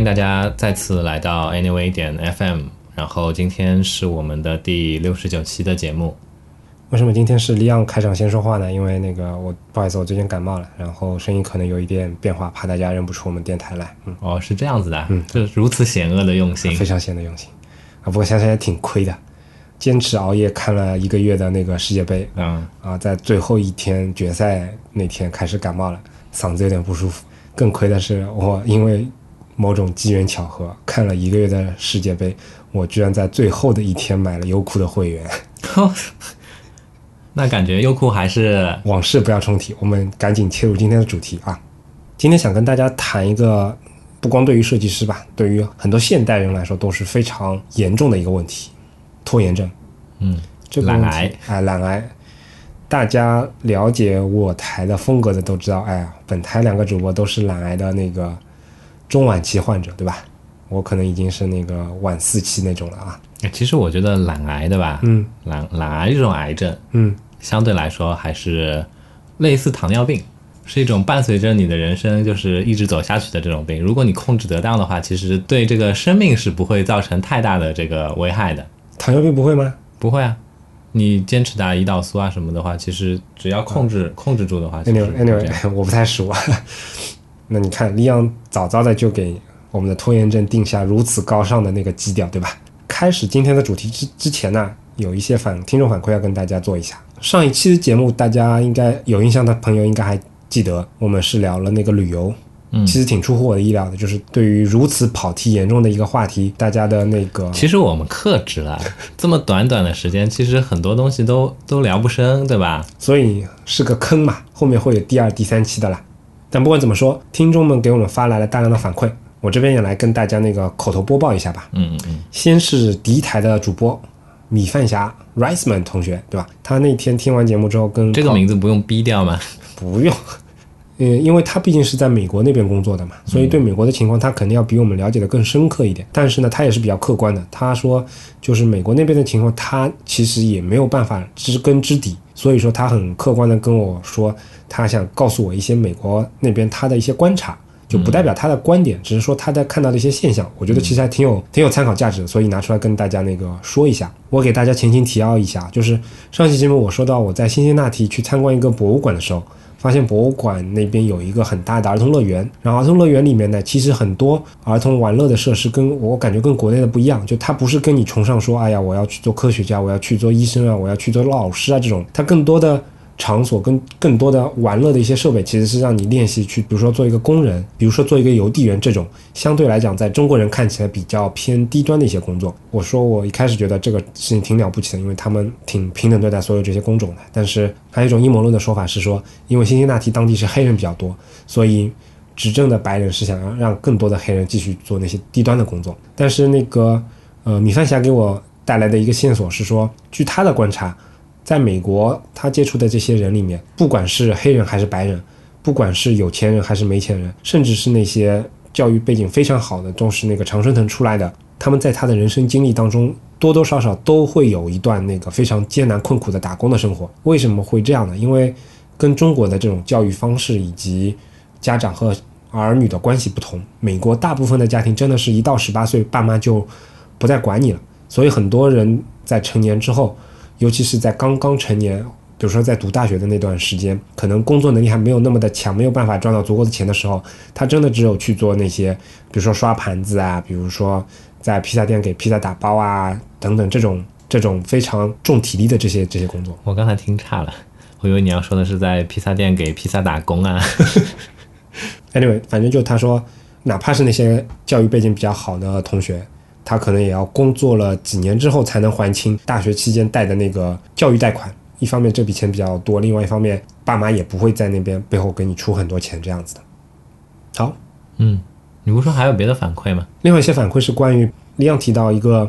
迎大家再次来到 Anyway 点 FM，然后今天是我们的第六十九期的节目。为什么今天是利昂开场先说话呢？因为那个我不好意思，我最近感冒了，然后声音可能有一点变化，怕大家认不出我们电台来。嗯，哦，是这样子的，嗯，这如此险恶的用心，非常险的用心啊！不过想想也挺亏的，坚持熬夜看了一个月的那个世界杯，嗯啊，在最后一天决赛那天开始感冒了，嗓子有点不舒服。更亏的是我因为。某种机缘巧合，看了一个月的世界杯，我居然在最后的一天买了优酷的会员。那感觉优酷还是往事不要重提。我们赶紧切入今天的主题啊！今天想跟大家谈一个，不光对于设计师吧，对于很多现代人来说都是非常严重的一个问题——拖延症。嗯，这个懒癌，哎，懒癌。大家了解我台的风格的都知道，哎呀，本台两个主播都是懒癌的那个。中晚期患者对吧？我可能已经是那个晚四期那种了啊。其实我觉得懒癌对吧？嗯，懒懒癌这种癌症，嗯，相对来说还是类似糖尿病，是一种伴随着你的人生就是一直走下去的这种病。如果你控制得当的话，其实对这个生命是不会造成太大的这个危害的。糖尿病不会吗？不会啊，你坚持打胰岛素啊什么的话，其实只要控制控制住的话，anyway，anyway，我不太熟。那你看，利昂早早的就给我们的拖延症定下如此高尚的那个基调，对吧？开始今天的主题之之前呢，有一些反听众反馈要跟大家做一下。上一期的节目，大家应该有印象的朋友应该还记得，我们是聊了那个旅游，嗯，其实挺出乎我的意料的，就是对于如此跑题严重的一个话题，大家的那个，其实我们克制了，这么短短的时间，其实很多东西都都聊不深，对吧？所以是个坑嘛，后面会有第二、第三期的啦。但不管怎么说，听众们给我们发来了大量的反馈，我这边也来跟大家那个口头播报一下吧。嗯嗯嗯。先是第一台的主播米饭侠 Riceman 同学，对吧？他那天听完节目之后，跟这个名字不用逼掉吗？不用。嗯，因为他毕竟是在美国那边工作的嘛，所以对美国的情况他肯定要比我们了解的更深刻一点。但是呢，他也是比较客观的。他说，就是美国那边的情况，他其实也没有办法知根知底，所以说他很客观的跟我说，他想告诉我一些美国那边他的一些观察，就不代表他的观点，只是说他在看到的一些现象。我觉得其实还挺有挺有参考价值的，所以拿出来跟大家那个说一下。我给大家前情提要一下，就是上期节目我说到我在辛辛那提去参观一个博物馆的时候。发现博物馆那边有一个很大的儿童乐园，然后儿童乐园里面呢，其实很多儿童玩乐的设施跟我感觉跟国内的不一样，就它不是跟你崇尚说，哎呀，我要去做科学家，我要去做医生啊，我要去做老师啊这种，它更多的。场所跟更多的玩乐的一些设备，其实是让你练习去，比如说做一个工人，比如说做一个邮递员这种，相对来讲，在中国人看起来比较偏低端的一些工作。我说我一开始觉得这个事情挺了不起的，因为他们挺平等对待所有这些工种的。但是还有一种阴谋论的说法是说，因为辛辛那提当地是黑人比较多，所以执政的白人是想要让更多的黑人继续做那些低端的工作。但是那个呃，米饭侠给我带来的一个线索是说，据他的观察。在美国，他接触的这些人里面，不管是黑人还是白人，不管是有钱人还是没钱人，甚至是那些教育背景非常好的，都是那个常春藤出来的，他们在他的人生经历当中，多多少少都会有一段那个非常艰难困苦的打工的生活。为什么会这样呢？因为跟中国的这种教育方式以及家长和儿女的关系不同，美国大部分的家庭真的是一到十八岁，爸妈就不再管你了，所以很多人在成年之后。尤其是在刚刚成年，比如说在读大学的那段时间，可能工作能力还没有那么的强，没有办法赚到足够的钱的时候，他真的只有去做那些，比如说刷盘子啊，比如说在披萨店给披萨打包啊，等等这种这种非常重体力的这些这些工作。我刚才听差了，我以为你要说的是在披萨店给披萨打工啊。Anyway，反正就他说，哪怕是那些教育背景比较好的同学。他可能也要工作了几年之后才能还清大学期间贷的那个教育贷款。一方面这笔钱比较多，另外一方面爸妈也不会在那边背后给你出很多钱这样子的。好，嗯，你不说还有别的反馈吗？另外一些反馈是关于李阳提到一个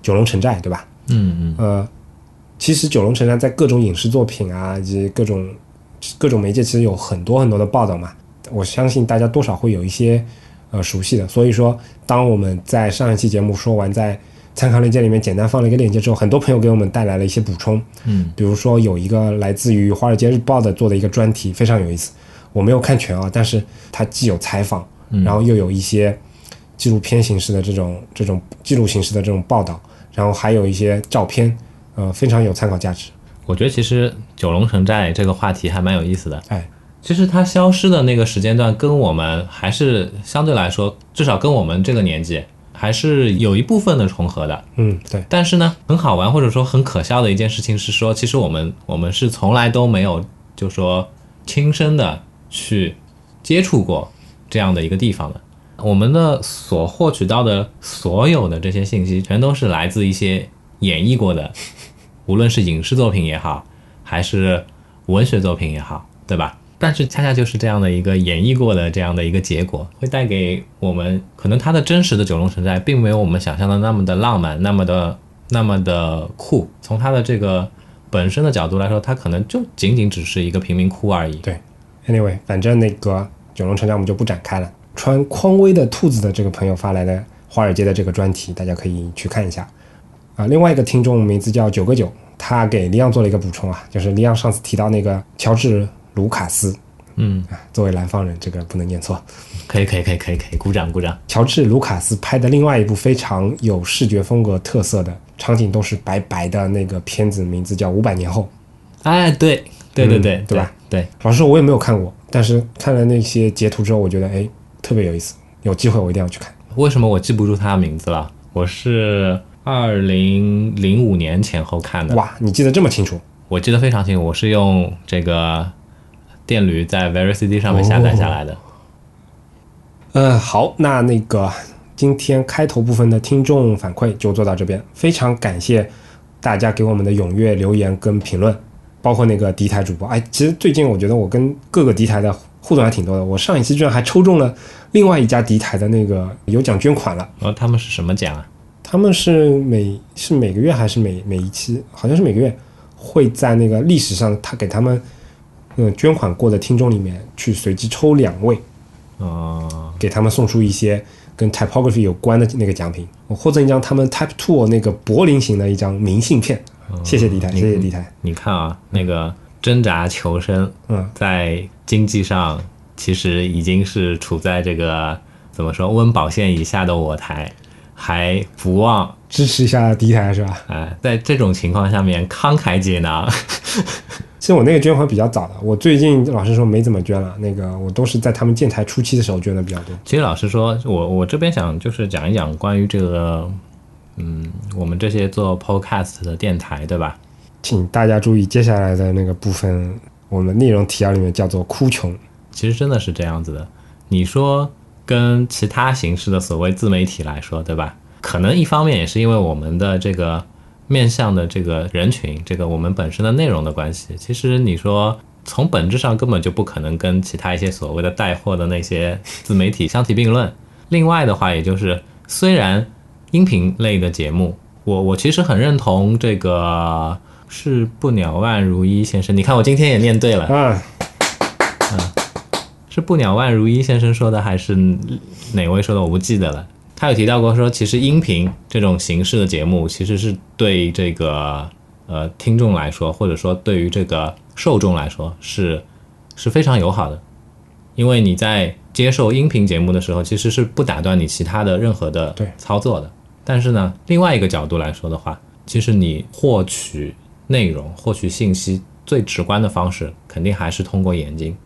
九龙城寨，对吧？嗯嗯。呃，其实九龙城寨在各种影视作品啊以及各种各种媒介其实有很多很多的报道嘛。我相信大家多少会有一些。呃，熟悉的，所以说，当我们在上一期节目说完，在参考链接里面简单放了一个链接之后，很多朋友给我们带来了一些补充，嗯，比如说有一个来自于《华尔街日报》的做的一个专题，非常有意思。我没有看全啊，但是它既有采访，然后又有一些纪录片形式的这种这种记录形式的这种报道，然后还有一些照片，呃，非常有参考价值。我觉得其实九龙城寨这个话题还蛮有意思的。哎，其实它消失的那个时间段跟我们还是相对来说，至少跟我们这个年纪还是有一部分的重合的。嗯，对，但是呢，很好玩或者说很可笑的一件事情是说，其实我们我们是从来都没有就说亲身的去接触过这样的一个地方的。我们的所获取到的所有的这些信息，全都是来自一些演绎过的，无论是影视作品也好，还是文学作品也好，对吧？但是恰恰就是这样的一个演绎过的这样的一个结果，会带给我们可能它的真实的九龙城寨，并没有我们想象的那么的浪漫，那么的那么的酷。从它的这个本身的角度来说，它可能就仅仅只是一个贫民窟而已。对，anyway，反正那个九龙城寨我们就不展开了。穿匡威的兔子的这个朋友发来的华尔街的这个专题，大家可以去看一下。啊，另外一个听众名字叫九个九，他给李昂做了一个补充啊，就是李昂上次提到那个乔治卢卡斯，嗯，啊，作为南方人，这个不能念错。可以，可以，可以，可以，可以，鼓掌，鼓掌。乔治卢卡斯拍的另外一部非常有视觉风格特色的场景都是白白的那个片子，名字叫《五百年后》。哎，对，对，对，对，对吧？对，老实说，我也没有看过，但是看了那些截图之后，我觉得哎，特别有意思。有机会我一定要去看。为什么我记不住他的名字了？我是二零零五年前后看的。哇，你记得这么清楚？我记得非常清楚，我是用这个电驴在 VeryCD 上面下载下来的。呃，好，那那个今天开头部分的听众反馈就做到这边，非常感谢大家给我们的踊跃留言跟评论，包括那个敌台主播。哎，其实最近我觉得我跟各个敌台的互动还挺多的，我上一期居然还抽中了另外一家敌台的那个有奖捐款了。然后他们是什么奖啊？他们是每是每个月还是每每一期？好像是每个月会在那个历史上他给他们嗯捐款过的听众里面去随机抽两位，哦，给他们送出一些跟 typography 有关的那个奖品。我获赠一张他们 Type Two 那个柏林型的一张明信片，谢谢敌台，谢谢敌台。你看啊，那个挣扎求生，嗯，在经济上其实已经是处在这个怎么说温饱线以下的我台，还不忘支持一下敌台是吧？哎，在这种情况下面慷慨解囊。其实我那个捐款比较早的，我最近老实说没怎么捐了。那个我都是在他们建台初期的时候捐的比较多。其实老实说，我我这边想就是讲一讲关于这个，嗯，我们这些做 podcast 的电台，对吧？请大家注意接下来的那个部分，我们内容提要里面叫做“哭穷其实真的是这样子的。你说跟其他形式的所谓自媒体来说，对吧？可能一方面也是因为我们的这个面向的这个人群，这个我们本身的内容的关系。其实你说从本质上根本就不可能跟其他一些所谓的带货的那些自媒体相提并论。另外的话，也就是虽然音频类的节目，我我其实很认同这个是不鸟万如一先生。你看我今天也念对了”，嗯，是不鸟万如一先生说的，还是哪位说的？我不记得了。他有提到过说，其实音频这种形式的节目，其实是对这个呃听众来说，或者说对于这个受众来说，是是非常友好的，因为你在接受音频节目的时候，其实是不打断你其他的任何的对操作的。但是呢，另外一个角度来说的话，其实你获取内容、获取信息最直观的方式，肯定还是通过眼睛。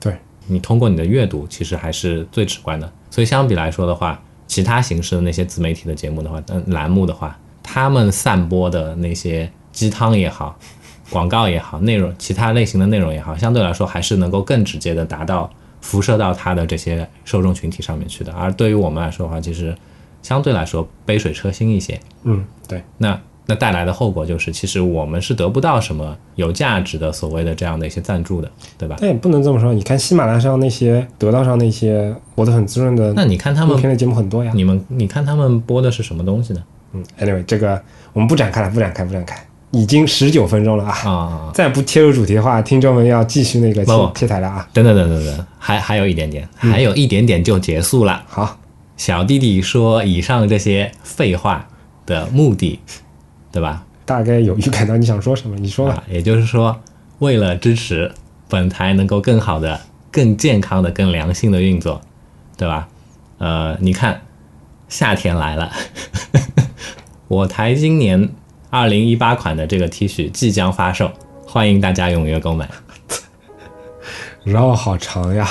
对，你通过你的阅读，其实还是最直观的。所以相比来说的话，其他形式的那些自媒体的节目的话，嗯，栏目的话，他们散播的那些鸡汤也好，广告也好，内容其他类型的内容也好，相对来说还是能够更直接的达到辐射到他的这些受众群体上面去的。而对于我们来说的话，其实相对来说杯水车薪一些。嗯，对，那那带来的后果就是，其实我们是得不到什么有价值的所谓的这样的一些赞助的，对吧？但也不能这么说。你看喜马拉雅上那些得到上那些活得很滋润的那你看他们，录片的节目很多呀。你们你看他们播的是什么东西呢？嗯，anyway，这个我们不展开了，不展开，不展开。已经十九分钟了啊！啊，再不切入主题的话，听众们要继续那个切切台了啊。等等等等等，还还有一点点，还有一点点就结束了。好，小弟弟说以上这些废话的目的，对吧？大概有预感到你想说什么，你说吧。啊，也就是说，为了支持本台能够更好的、更健康的、更良性的运作，对吧？呃，你看，夏天来了，我台今年二零一八款的这个 T 恤即将发售，欢迎大家踊跃购买。绕好长呀。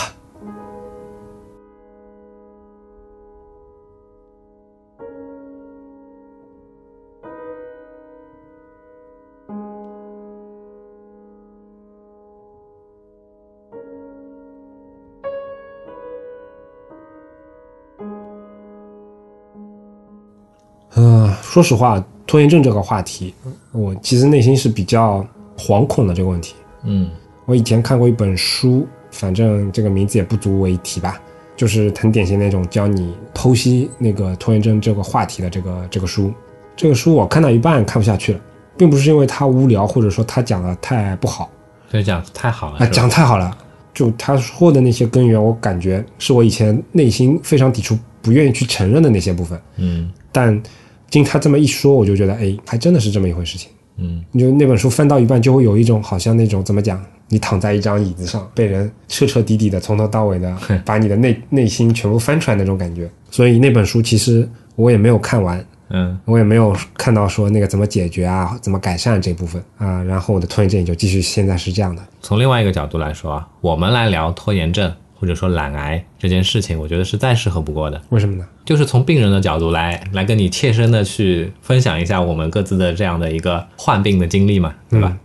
说实话，拖延症这个话题，我其实内心是比较惶恐的这个问题。嗯我以前看过一本书，反正这个名字也不足为提吧，就是很典型那种教你剖析那个拖延症这个话题的这个这个书。这个书我看到一半看不下去了，并不是因为它无聊，或者说它讲的太不好，这讲太好了，啊，讲太好了。就他说的那些根源，我感觉是我以前内心非常抵触、不愿意去承认的那些部分。嗯但经他这么一说，我就觉得，哎，还真的是这么一回事情。嗯你就那本书翻到一半，就会有一种好像那种怎么讲，你躺在一张椅子上，被人彻彻底底的从头到尾的 把你的内内心全部翻出来那种感觉。所以那本书其实我也没有看完，嗯我也没有看到说那个怎么解决啊，怎么改善这部分啊。然后我的拖延症也就继续现在是这样的。从另外一个角度来说啊，我们来聊拖延症或者说懒癌这件事情，我觉得是再适合不过的。为什么呢？就是从病人的角度来来跟你切身的去分享一下我们各自的这样的一个患病的经历嘛，对吧？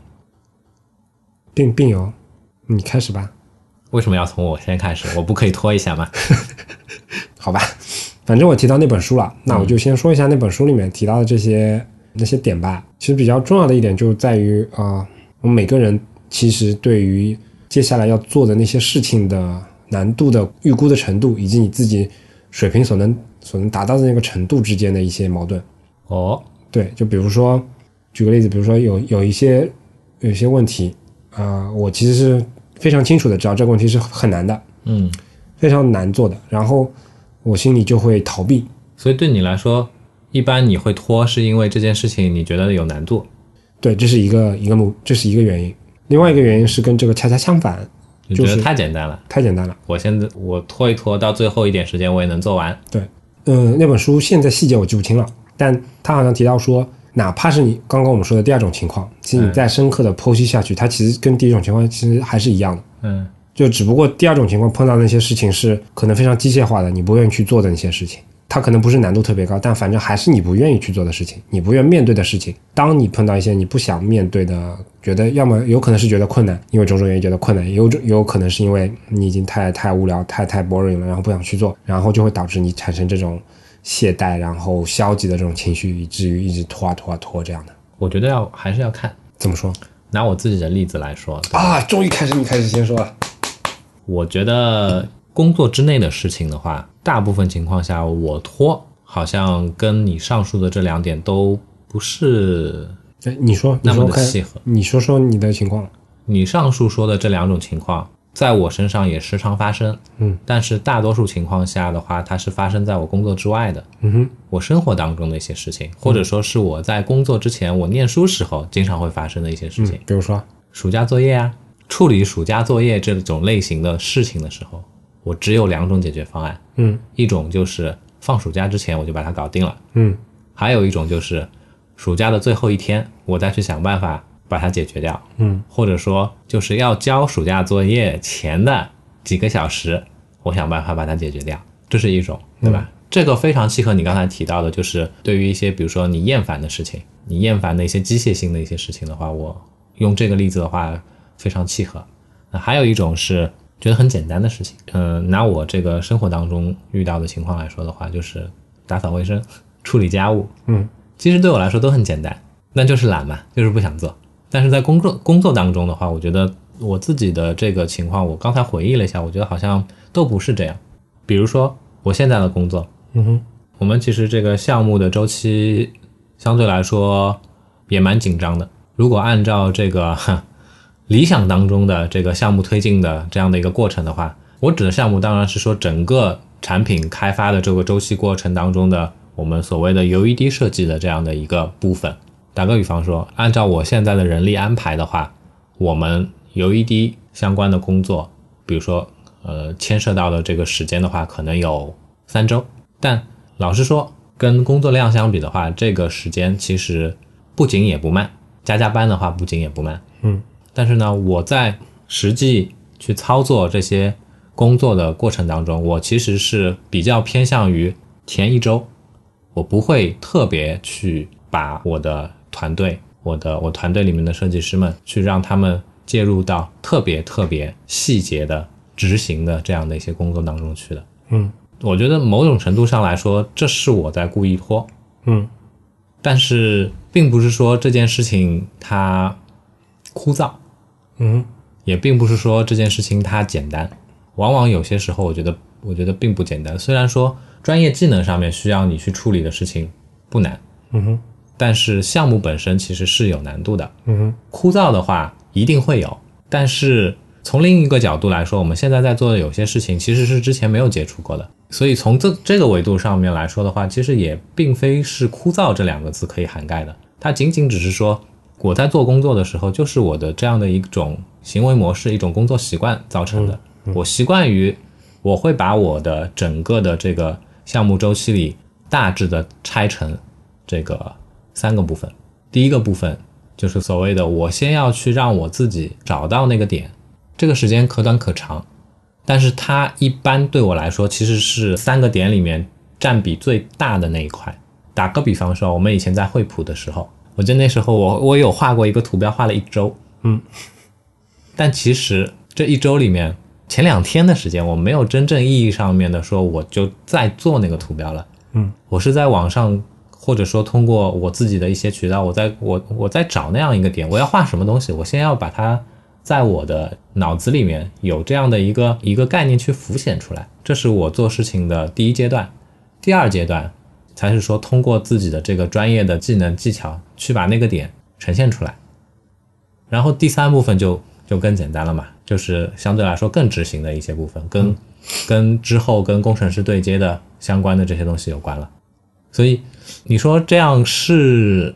病病友，你开始吧。为什么要从我先开始？我不可以拖一下吗？好吧，反正我提到那本书了，那我就先说一下那本书里面提到的这些那些点吧。其实比较重要的一点就在于啊、呃我们每个人其实对于接下来要做的那些事情的难度的预估的程度，以及你自己水平所能所能达到的那个程度之间的一些矛盾。哦，对，就比如说，举个例子，比如说有有一些有一些问题，啊、我其实是非常清楚的知道这个问题是很难的，嗯，非常难做的，然后我心里就会逃避。所以对你来说，一般你会拖，是因为这件事情你觉得有难度，对，这是一个一个目，这是一个原因。另外一个原因是跟这个恰恰相反，你觉得就是太简单了。太简单了。我现在我拖一拖，到最后一点时间我也能做完。对，嗯、那本书现在细节我记不清了，但他好像提到说，哪怕是你刚刚我们说的第二种情况，其实你再深刻的剖析下去，它其实跟第一种情况其实还是一样的。嗯就只不过第二种情况碰到那些事情是可能非常机械化的，你不愿意去做的那些事情，它可能不是难度特别高，但反正还是你不愿意去做的事情，你不愿面对的事情。当你碰到一些你不想面对的，觉得要么有可能是觉得困难，因为种种原因觉得困难，也有种也有可能是因为你已经太太无聊、太太 boring 了，然后不想去做，然后就会导致你产生这种懈怠，然后消极的这种情绪，以至于一直拖啊拖啊拖这样的。我觉得要还是要看。怎么说拿我自己的例子来说，啊？终于开始你开始先说了。我觉得工作之内的事情的话，大部分情况下我拖，好像跟你上述的这两点都不是哎，你说，你那么的契合。你说说你的情况。你上述说的这两种情况，在我身上也时常发生，嗯，但是大多数情况下的话，它是发生在我工作之外的，嗯哼，我生活当中的一些事情，或者说是我在工作之前，我念书时候经常会发生的一些事情。比如说，暑假作业啊，处理暑假作业这种类型的事情的时候，我只有两种解决方案，嗯一种就是放暑假之前我就把它搞定了，嗯还有一种就是暑假的最后一天，我再去想办法把它解决掉，嗯。或者说就是要交暑假作业前的几个小时，我想办法把它解决掉，这是一种，对吧？这个非常契合你刚才提到的，就是对于一些比如说你厌烦的事情，你厌烦的一些机械性的一些事情的话，我用这个例子的话非常契合。那还有一种是觉得很简单的事情，嗯、拿我这个生活当中遇到的情况来说的话，就是打扫卫生、处理家务，嗯其实对我来说都很简单，那就是懒嘛，就是不想做。但是在工作工作当中的话，我觉得我自己的这个情况，我刚才回忆了一下，我觉得好像都不是这样。比如说我现在的工作，嗯哼，我们其实这个项目的周期相对来说也蛮紧张的。如果按照这个哼 理想当中的这个项目推进的这样的一个过程的话，我指的项目当然是说整个产品开发的这个周期过程当中的我们所谓的 UED 设计的这样的一个部分。打个比方说，按照我现在的人力安排的话，我们 UED 相关的工作，比如说呃牵涉到的这个时间的话，可能有三周，但老实说，跟工作量相比的话，这个时间其实不紧也不慢，加加班的话不紧也不慢。嗯，但是呢，我在实际去操作这些工作的过程当中，我其实是比较偏向于前一周，我不会特别去把我的团队、我的我团队里面的设计师们去让他们介入到特别特别细节的执行的这样的一些工作当中去的。嗯我觉得某种程度上来说，这是我在故意拖，嗯但是并不是说这件事情它枯燥，嗯也并不是说这件事情它简单。往往有些时候，我觉得我觉得并不简单。虽然说专业技能上面需要你去处理的事情不难，嗯哼但是项目本身其实是有难度的。嗯哼枯燥的话一定会有，但是从另一个角度来说，我们现在在做的有些事情其实是之前没有接触过的，所以从这这个维度上面来说的话，其实也并非是枯燥这两个字可以涵盖的，它仅仅只是说我在做工作的时候，就是我的这样的一种行为模式、一种工作习惯造成的。我习惯于我会把我的整个的这个项目周期里大致的拆成这个三个部分。第一个部分就是所谓的我先要去让我自己找到那个点，这个时间可短可长，但是它一般对我来说其实是三个点里面占比最大的那一块。打个比方说，我们以前在惠普的时候，我记得那时候我我有画过一个图标，画了一周，嗯，但其实这一周里面前两天的时间，我没有真正意义上面的说我就在做那个图标了，嗯，我是在网上或者说通过我自己的一些渠道，我在我我在找那样一个点，我要画什么东西，我先要把它在我的脑子里面有这样的一个一个概念去浮现出来，这是我做事情的第一阶段。第二阶段才是说通过自己的这个专业的技能技巧去把那个点呈现出来，然后第三部分就就更简单了嘛，就是相对来说更执行的一些部分，跟、跟之后跟工程师对接的相关的这些东西有关了。所以你说这样是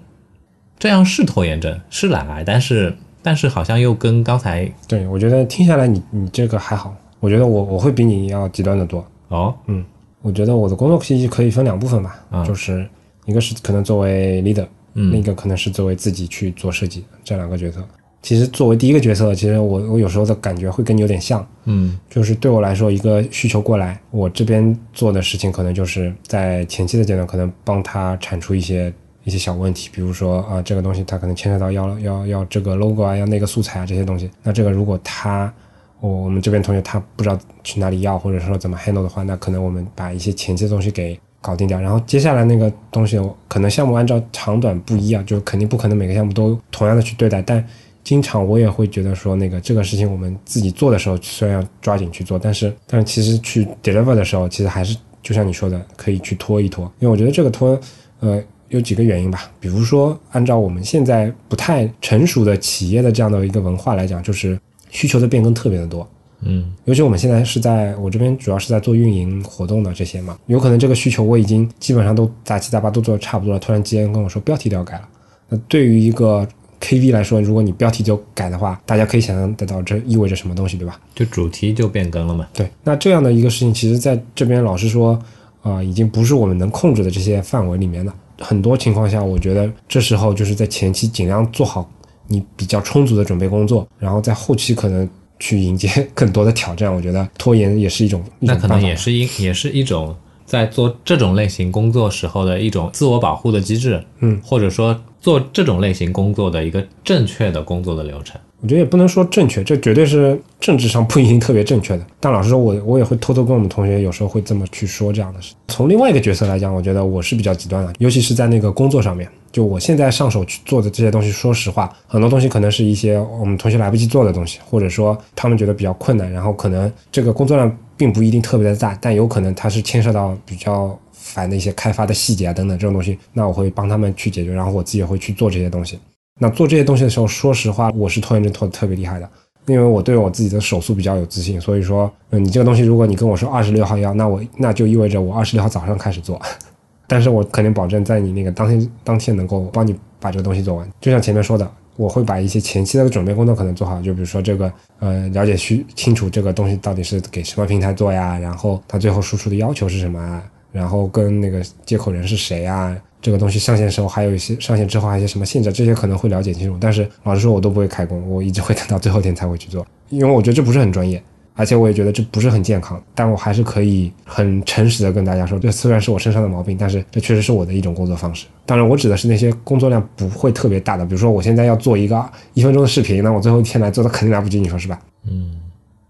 这样是拖延症，是懒癌，但是但是好像又跟刚才对，我觉得听下来你你这个还好，我觉得我我会比你要极端的多。哦嗯我觉得我的工作脾气可以分两部分吧，啊就是一个是可能作为 leader，嗯另一个可能是作为自己去做设计这两个角色。其实作为第一个角色，其实我我有时候的感觉会跟你有点像，嗯就是对我来说，一个需求过来，我这边做的事情可能就是在前期的阶段，可能帮他产出一些一些小问题，比如说啊、这个东西它可能牵扯到要要要这个 logo 啊，要那个素材啊这些东西。那这个如果他我我们这边同学他不知道去哪里要，或者说怎么 handle 的话，那可能我们把一些前期的东西给搞定掉，然后接下来那个东西，可能项目按照长短不一样，就肯定不可能每个项目都同样的去对待，但经常我也会觉得说，那个这个事情我们自己做的时候，虽然要抓紧去做，但是但是其实去 deliver 的时候，其实还是就像你说的，可以去拖一拖，因为我觉得这个拖，呃。有几个原因吧，比如说，按照我们现在不太成熟的企业的这样的一个文化来讲，就是需求的变更特别的多，嗯尤其我们现在是在我这边主要是在做运营活动的这些嘛，有可能这个需求我已经基本上都杂七杂八都做的差不多了，突然之间跟我说标题都要改了。那对于一个 KV 来说，如果你标题就改的话，大家可以想象得到这意味着什么东西，对吧？就主题就变更了嘛。对，那这样的一个事情，其实在这边老实说，啊、已经不是我们能控制的这些范围里面了。很多情况下，我觉得这时候就是在前期尽量做好你比较充足的准备工作，然后在后期可能去迎接更多的挑战。我觉得拖延也是一种，一那可能也是一也是一种在做这种类型工作时候的一种自我保护的机制，嗯，或者说做这种类型工作的一个正确的工作的流程。我觉得也不能说正确，这绝对是政治上不一定特别正确的。但老实说，我我也会偷偷跟我们同学有时候会这么去说这样的事。从另外一个角色来讲，我觉得我是比较极端的，尤其是在那个工作上面。就我现在上手去做的这些东西，说实话，很多东西可能是一些我们同学来不及做的东西，或者说他们觉得比较困难，然后可能这个工作量并不一定特别的大，但有可能它是牵涉到比较烦的一些开发的细节啊等等这种东西，那我会帮他们去解决，然后我自己也会去做这些东西。那做这些东西的时候，说实话，我是拖延症拖得特别厉害的，因为我对我自己的手速比较有自信，所以说，嗯，你这个东西如果你跟我说二十六号要，那我那就意味着我二十六号早上开始做，但是我肯定保证在你那个当天当天能够帮你把这个东西做完。就像前面说的，我会把一些前期的准备工作可能做好，就比如说这个呃了解需清楚这个东西到底是给什么平台做呀，然后它最后输出的要求是什么啊，然后跟那个接口人是谁啊，这个东西上线时候还有一些上线之后还有一些什么限制，这些可能会了解清楚。但是老实说，我都不会开工，我一直会等到最后一天才会去做，因为我觉得这不是很专业。而且我也觉得这不是很健康，但我还是可以很诚实的跟大家说，这虽然是我身上的毛病，但是这确实是我的一种工作方式。当然，我指的是那些工作量不会特别大的，比如说我现在要做一个一分钟的视频，那我最后一天来做，的肯定来不及，你说是吧？嗯，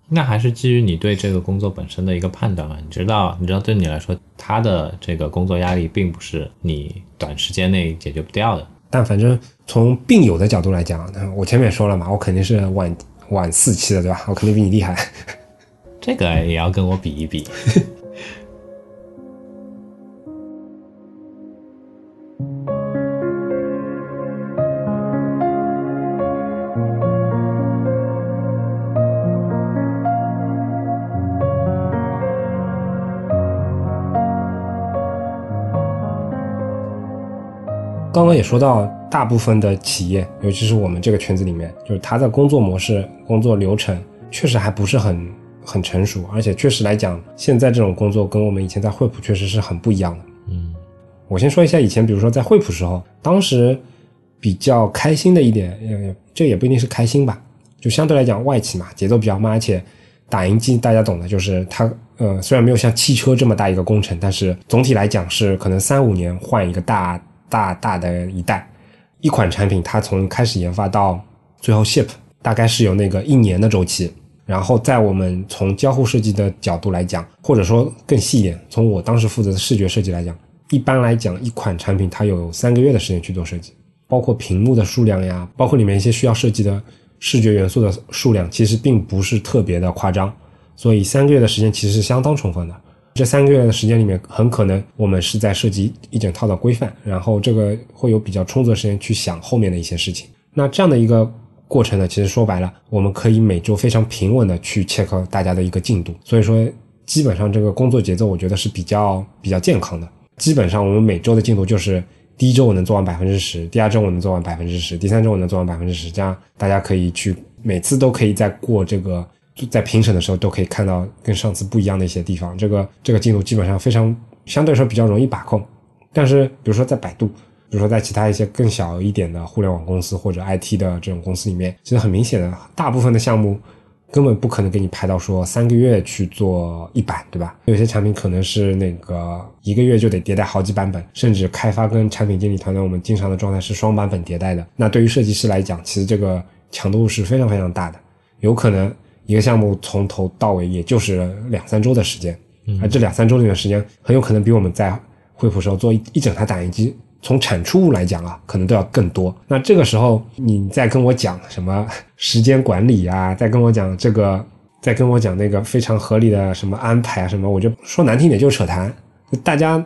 那还是基于你对这个工作本身的一个判断啊。你知道，你知道对你来说，他的这个工作压力并不是你短时间内解决不掉的。但反正从病友的角度来讲，我前面说了嘛，我肯定是晚晚四期的，对吧？我肯定比你厉害。这个也要跟我比一比。刚刚也说到，大部分的企业，尤其是我们这个圈子里面，就是它的工作模式、工作流程，确实还不是很。很成熟，而且确实来讲，现在这种工作跟我们以前在惠普确实是很不一样的。嗯，我先说一下以前，比如说在惠普时候，当时比较开心的一点，呃这也不一定是开心吧，就相对来讲外企嘛，节奏比较慢，而且打印机大家懂的，就是它呃虽然没有像汽车这么大一个工程，但是总体来讲是可能三五年换一个大大大的一代，一款产品它从开始研发到最后 ship 大概是有那个一年的周期。然后在我们从交互设计的角度来讲，或者说更细一点，从我当时负责的视觉设计来讲，一般来讲，一款产品它有三个月的时间去做设计，包括屏幕的数量呀，包括里面一些需要设计的视觉元素的数量，其实并不是特别的夸张，所以三个月的时间其实是相当充分的。这三个月的时间里面，很可能我们是在设计一整套的规范，然后这个会有比较充足的时间去想后面的一些事情。那这样的一个。过程呢，其实说白了，我们可以每周非常平稳的去 check 大家的一个进度，所以说基本上这个工作节奏我觉得是比较比较健康的。基本上我们每周的进度就是第一周我能做完百分之十，第二周我能做完百分之十，第三周我能做完百分之十，这样大家可以去每次都可以在过这个在评审的时候都可以看到跟上次不一样的一些地方。这个这个进度基本上非常相对来说比较容易把控，但是比如说在百度。比如说，在其他一些更小一点的互联网公司或者 IT 的这种公司里面，其实很明显的，大部分的项目根本不可能给你排到说三个月去做一版，对吧？有些产品可能是那个一个月就得迭代好几版本，甚至开发跟产品经理团队，我们经常的状态是双版本迭代的。那对于设计师来讲，其实这个强度是非常非常大的，有可能一个项目从头到尾也就是两三周的时间，而这两三周里面时间，很有可能比我们在惠普时候做一一整台打印机。从产出物来讲啊，可能都要更多。那这个时候，你再跟我讲什么时间管理啊，再跟我讲这个，再跟我讲那个非常合理的什么安排啊什么，我就说难听点就是扯谈。大家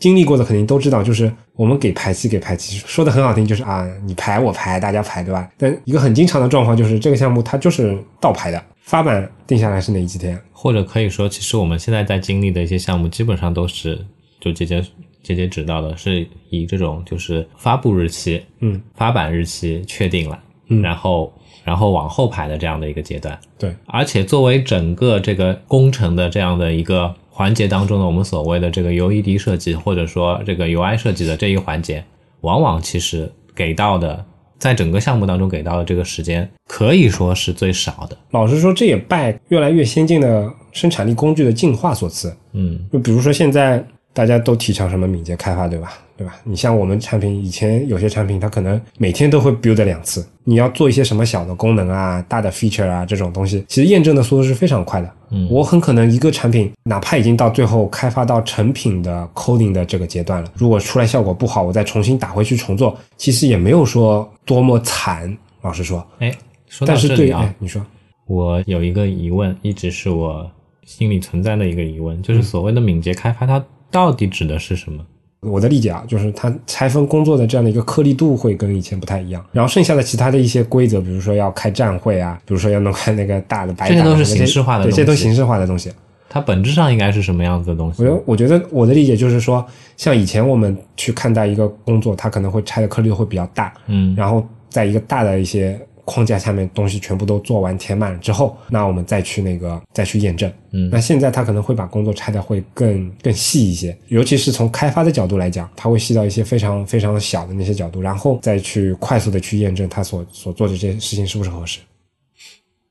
经历过的肯定都知道，就是我们给排期给排期，说的很好听就是啊，你排我排大家排对吧？但一个很经常的状况就是这个项目它就是倒排的，发版定下来是哪几天？或者可以说，其实我们现在在经历的一些项目，基本上都是就姐姐姐姐指到的是以这种就是发布日期，嗯，发版日期确定了，嗯，然后然后往后排的这样的一个阶段，对，而且作为整个这个工程的这样的一个环节当中呢我们所谓的这个 UED 设计或者说这个 UI 设计的这一环节，往往其实给到的在整个项目当中给到的这个时间可以说是最少的。老实说，这也拜越来越先进的生产力工具的进化所赐，嗯，就比如说现在。大家都提倡什么敏捷开发，对吧？对吧？你像我们产品，以前有些产品它可能每天都会 build 两次。你要做一些什么小的功能啊、大的 feature 啊这种东西，其实验证的速度是非常快的。嗯，我很可能一个产品，哪怕已经到最后开发到成品的 coding 的这个阶段了，如果出来效果不好，我再重新打回去重做，其实也没有说多么惨。老实说，哎，说到这里啊，你说，我有一个疑问，一直是我心里存在的一个疑问，就是所谓的敏捷开发，它。到底指的是什么？我的理解啊，就是它拆分工作的这样的一个颗粒度会跟以前不太一样。然后剩下的其他的一些规则，比如说要开站会啊，比如说要弄开那个大的白这些都是形式化的，这些都形式化的东西。它本质上应该是什么样子的东西？我觉得，我觉得我的理解就是说，像以前我们去看待一个工作，它可能会拆的颗粒会比较大，嗯，然后在一个大的一些框架下面东西全部都做完填满了之后，那我们再去那个再去验证。嗯那现在他可能会把工作拆的会更更细一些，尤其是从开发的角度来讲，他会细到一些非常非常小的那些角度，然后再去快速的去验证他所所做的这些事情是不是合适。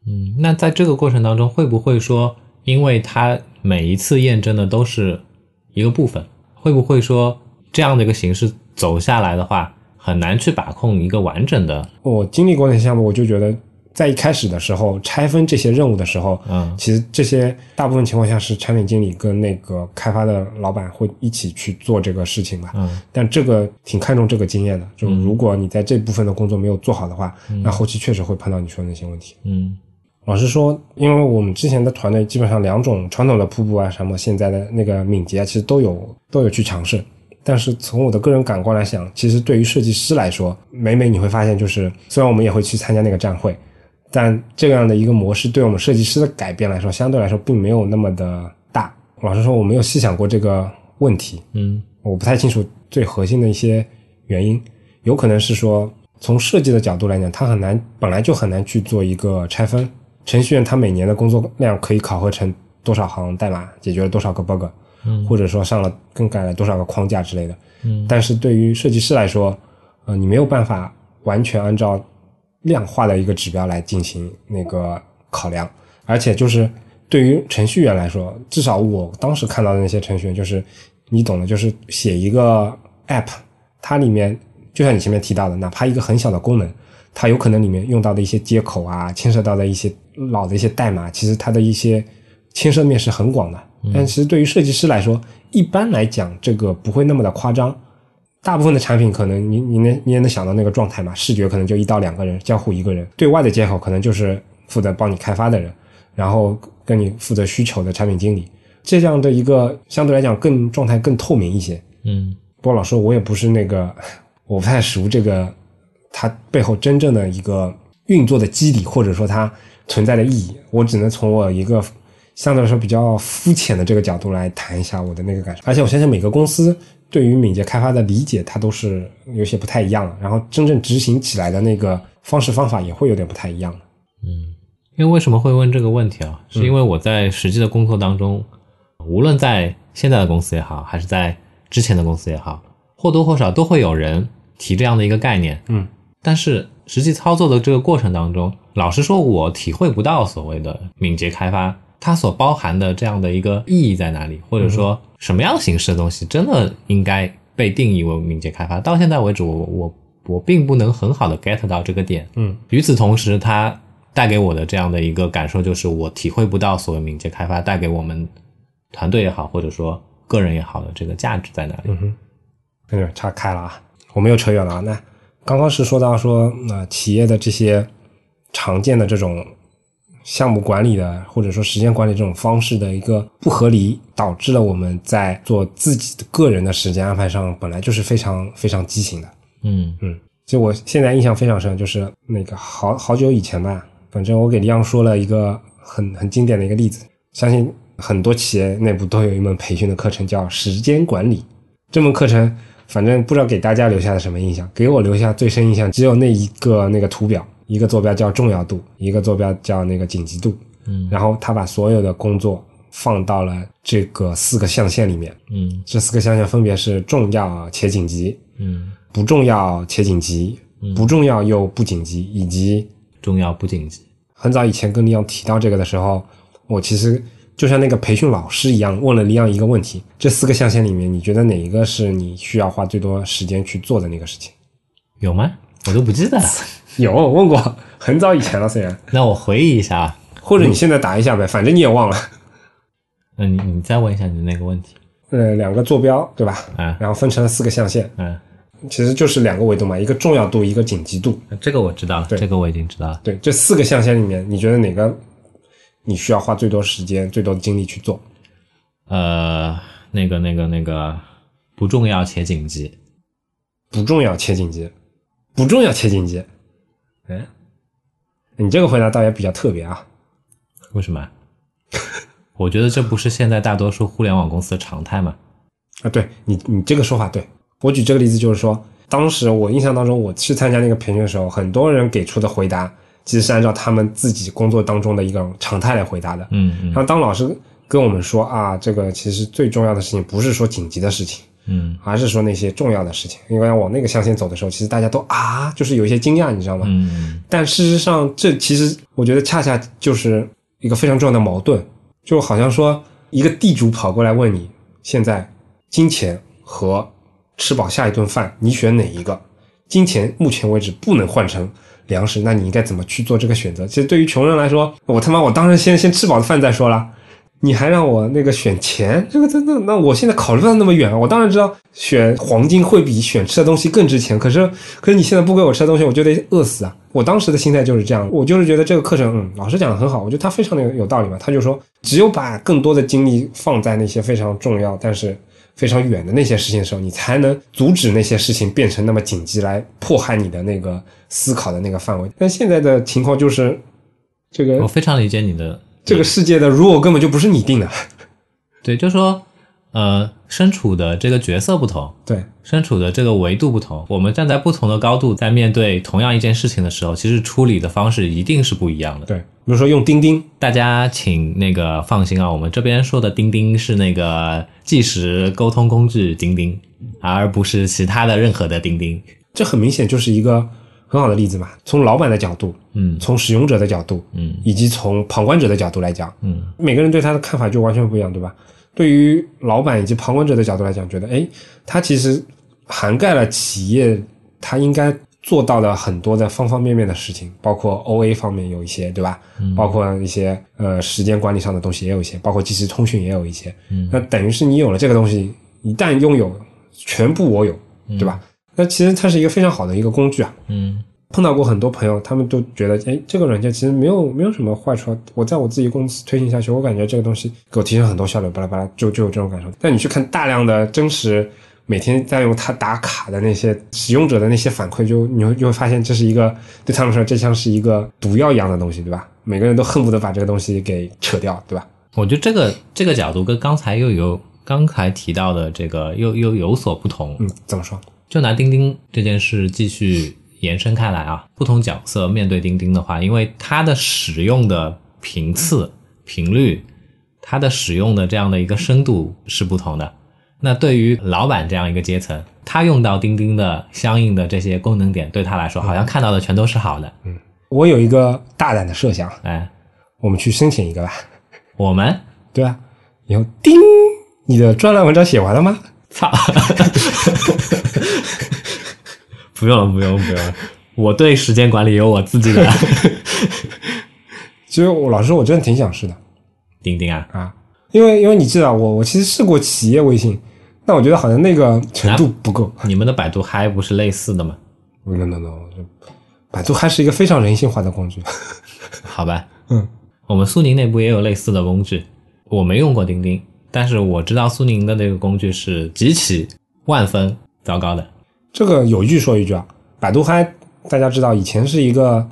嗯，那在这个过程当中，会不会说，因为他每一次验证的都是一个部分，会不会说这样的一个形式走下来的话，很难去把控一个完整的？我经历过那些项目，我就觉得在一开始的时候拆分这些任务的时候，嗯其实这些大部分情况下是产品经理跟那个开发的老板会一起去做这个事情吧。嗯但这个挺看重这个经验的，就如果你在这部分的工作没有做好的话，那后期确实会碰到你说的那些问题。嗯老实说，因为我们之前的团队基本上两种传统的瀑布啊，什么现在的那个敏捷啊，其实都有都有去尝试。但是从我的个人感官来想，其实对于设计师来说，每每你会发现，就是虽然我们也会去参加那个站会，但这样的一个模式对我们设计师的改变来说，相对来说并没有那么的大。老实说，我没有细想过这个问题，嗯我不太清楚最核心的一些原因，有可能是说从设计的角度来讲，它很难，本来就很难去做一个拆分。程序员他每年的工作量可以考核成多少行代码，解决了多少个 bug，嗯或者说上了更改了多少个框架之类的。嗯但是对于设计师来说，呃，你没有办法完全按照量化的一个指标来进行那个考量，而且就是对于程序员来说，至少我当时看到的那些程序员，就是你懂的，就是写一个 app，它里面就像你前面提到的，哪怕一个很小的功能，它有可能里面用到的一些接口啊，牵涉到的一些老的一些代码，其实它的一些牵涉面是很广的。但其实对于设计师来说，一般来讲，这个不会那么的夸张。大部分的产品可能你你能你也能想到那个状态嘛，视觉可能就一到两个人，交互一个人，对外的接口可能就是负责帮你开发的人，然后跟你负责需求的产品经理，这样的一个相对来讲更状态更透明一些。嗯不过老师，我也不是那个，我不太熟这个它背后真正的一个运作的机理，或者说它存在的意义，我只能从我一个相对来说比较肤浅的这个角度来谈一下我的那个感受。而且我相信每个公司对于敏捷开发的理解，它都是有些不太一样的，然后真正执行起来的那个方式方法也会有点不太一样的。嗯，因为为什么会问这个问题啊？是因为我在实际的工作当中，无论在现在的公司也好，还是在之前的公司也好，或多或少都会有人提这样的一个概念。嗯，但是实际操作的这个过程当中，老实说，我体会不到所谓的敏捷开发它所包含的这样的一个意义在哪里，或者说什么样形式的东西真的应该被定义为敏捷开发。到现在为止，我我我并不能很好的 get 到这个点。嗯，与此同时，它带给我的这样的一个感受就是，我体会不到所谓敏捷开发带给我们团队也好，或者说个人也好的这个价值在哪里。嗯哼，有点岔开了啊，我们又扯远了啊。那刚刚是说到说，呃，企业的这些常见的这种项目管理的，或者说时间管理这种方式的一个不合理，导致了我们在做自己的个人的时间安排上，本来就是非常非常畸形的。嗯嗯，就我现在印象非常深，就是那个好好久以前吧，反正我给李阳说了一个很很经典的一个例子，相信很多企业内部都有一门培训的课程叫时间管理。这门课程，反正不知道给大家留下了什么印象，给我留下最深印象只有那一个那个图表，一个坐标叫重要度，一个坐标叫那个紧急度，嗯然后他把所有的工作放到了这个四个象限里面，嗯这四个象限分别是重要且紧急，嗯，不重要且紧急，不重要又不紧急，以及重要不紧急。很早以前跟李阳提到这个的时候，我其实就像那个培训老师一样，问了李阳一个问题：这四个象限里面，你觉得哪一个是你需要花最多时间去做的那个事情？有吗？我都不记得了。有问过，很早以前了，虽然，那我回忆一下啊。或者你现在答一下呗，反正你也忘了。那你你再问一下你的那个问题。呃，两个坐标对吧？啊然后分成了四个象限，嗯，其实就是两个维度嘛，一个重要度，一个紧急度。这个我知道了，这个我已经知道了。对，这四个象限里面，你觉得哪个你需要花最多时间、最多的精力去做？呃，那个那个那个不重要且紧急。不重要且紧急，不重要且紧急。嗯，你这个回答倒也比较特别啊。为什么？我觉得这不是现在大多数互联网公司的常态吗？啊，对你，你这个说法对。我举这个例子就是说，当时我印象当中，我去参加那个培训的时候，很多人给出的回答其实是按照他们自己工作当中的一个常态来回答的。嗯嗯然后当老师跟我们说啊，这个其实最重要的事情不是说紧急的事情，嗯还是说那些重要的事情。因为往那个象限走的时候，其实大家都啊，就是有一些惊讶，你知道吗？嗯但事实上，这其实我觉得恰恰就是一个非常重要的矛盾，就好像说一个地主跑过来问你，现在金钱和吃饱下一顿饭，你选哪一个？金钱目前为止不能换成粮食，那你应该怎么去做这个选择？其实对于穷人来说，我他妈我当然先先吃饱了饭再说啦。你还让我那个选钱，这个真的，那我现在考虑到那么远啊。我当然知道选黄金会比选吃的东西更值钱，可是可是你现在不给我吃的东西，我就得饿死啊。我当时的心态就是这样，我就是觉得这个课程，嗯，老师讲的很好，我觉得他非常的有有道理嘛。他就说，只有把更多的精力放在那些非常重要但是非常远的那些事情的时候，你才能阻止那些事情变成那么紧急，来迫害你的那个思考的那个范围。但现在的情况就是，这个我非常理解你的这个世界的 rule 根本就不是你定的，对，就说呃，身处的这个角色不同，对。身处的这个维度不同，我们站在不同的高度，在面对同样一件事情的时候，其实处理的方式一定是不一样的。对，比如说用钉钉，大家请那个放心啊，我们这边说的钉钉是那个计时沟通工具钉钉，而不是其他的任何的钉钉。这很明显就是一个很好的例子嘛。从老板的角度，嗯从使用者的角度，嗯以及从旁观者的角度来讲，嗯每个人对他的看法就完全不一样，对吧？对于老板以及旁观者的角度来讲，觉得哎，他其实涵盖了企业他应该做到的很多的方方面面的事情，包括 O A 方面有一些，对吧？包括一些呃时间管理上的东西也有一些，包括即时通讯也有一些。嗯那等于是你有了这个东西，一旦拥有，全部我有，对吧？那其实它是一个非常好的一个工具啊。嗯碰到过很多朋友，他们都觉得，哎，这个软件其实没有没有什么坏处啊。我在我自己公司推行下去，我感觉这个东西给我提升很多效率，巴拉巴拉，就就有这种感受。但你去看大量的真实每天在用它打卡的那些使用者的那些反馈，就你会就会发现，这是一个对他们说，这像是一个毒药一样的东西，对吧？每个人都恨不得把这个东西给扯掉，对吧？我觉得这个这个角度跟刚才又有刚才提到的这个又又有所不同。嗯，怎么说？就拿钉钉这件事继续延伸开来啊，不同角色面对钉钉的话，因为它的使用的频次、频率，它的使用的这样的一个深度是不同的。那对于老板这样一个阶层，他用到钉钉的相应的这些功能点，对他来说好像看到的全都是好的。嗯我有一个大胆的设想，哎，我们去申请一个吧，我们对啊？以后叮，你的专栏文章写完了吗？操，不用了，不用，不用了。我对时间管理有我自己的 其实我老师我真的挺想试的钉钉啊，啊，因为因为你知道我我其实试过企业微信，但我觉得好像那个程度不够。你们的百度嗨不是类似的吗？no no no，百度嗨是一个非常人性化的工具。好吧，嗯，我们苏宁内部也有类似的工具，我没用过钉钉，但是我知道苏宁的那个工具是极其万分糟糕的，这个有一句说一句啊，百度嗨大家知道以前是一个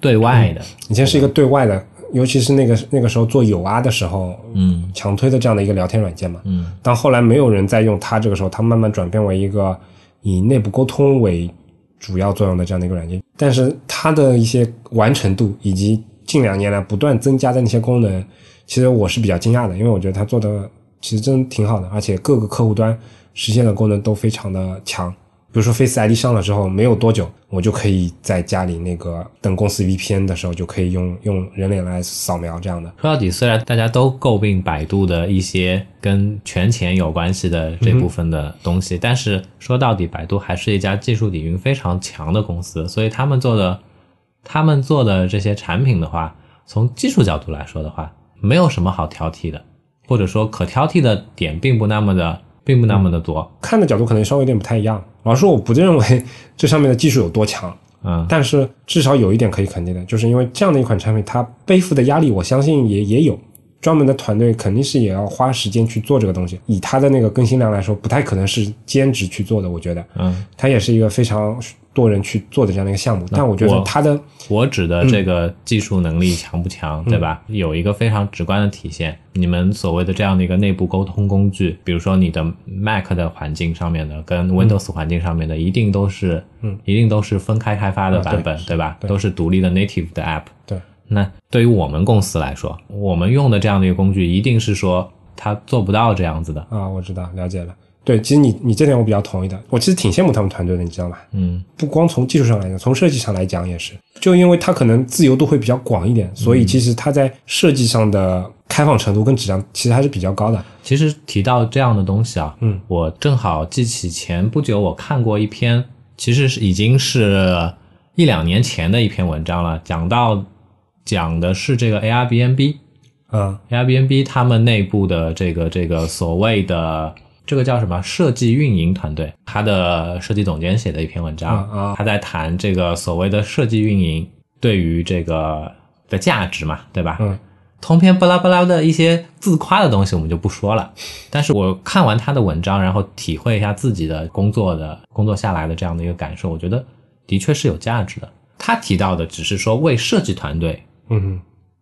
对外的，以前是一个对外的，尤其是那个那个时候做有啊的时候，嗯强推的这样的一个聊天软件嘛。嗯当后来没有人再用它，这个时候它慢慢转变为一个以内部沟通为主要作用的这样的一个软件。但是它的一些完成度以及近两年来不断增加的那些功能，其实我是比较惊讶的，因为我觉得它做的其实真挺好的，而且各个客户端实现的功能都非常的强。比如说 Face ID 上了之后，没有多久，我就可以在家里那个登公司 VPN 的时候，就可以用用人脸来扫描这样的。说到底，虽然大家都诟病百度的一些跟权钱有关系的这部分的东西，但是说到底，百度还是一家技术底蕴非常强的公司，所以他们做的他们做的这些产品的话，从技术角度来说的话，没有什么好挑剔的，或者说可挑剔的点并不那么的，并不那么的多。看的角度可能稍微有点不太一样。老实说，我不认为 这上面的技术有多强，嗯但是至少有一点可以肯定的，就是因为这样的一款产品，它背负的压力，我相信也也有。专门的团队肯定是也要花时间去做这个东西，以它的那个更新量来说，不太可能是兼职去做的。我觉得，嗯它也是一个非常多人去做的这样的一个项目。但我觉得我它的我指的这个技术能力强不强，对吧？有一个非常直观的体现。你们所谓的这样的一个内部沟通工具，比如说你的 Mac 的环境上面的跟 Windows 环境上面的，一定都是，嗯，一定都是分开开发的啊版本，对对吧？对都是独立的 native 的 app。对，那对于我们公司来说，我们用的这样的一个工具，一定是说它做不到这样子的。啊，我知道，了解了。对，其实你你这点我比较同意的，我其实挺羡慕他们团队的，你知道吗？嗯，不光从技术上来讲，从设计上来讲也是，就因为它可能自由度会比较广一点，所以其实它在设计上的开放程度跟质量其实还是比较高的。其实提到这样的东西啊，嗯，我正好记起前不久我看过一篇，其实是已经是一两年前的一篇文章了，讲到讲的是这个 Airbnb。啊 Airbnb 他们内部的这个这个所谓的这个叫什么设计运营团队，他的设计总监写的一篇文章，他在谈这个所谓的设计运营对于这个的价值嘛，对吧？嗯，通篇巴拉巴拉的一些自夸的东西我们就不说了，但是我看完他的文章，然后体会一下自己的工作的工作下来的这样的一个感受，我觉得的确是有价值的。他提到的只是说为设计团队嗯哼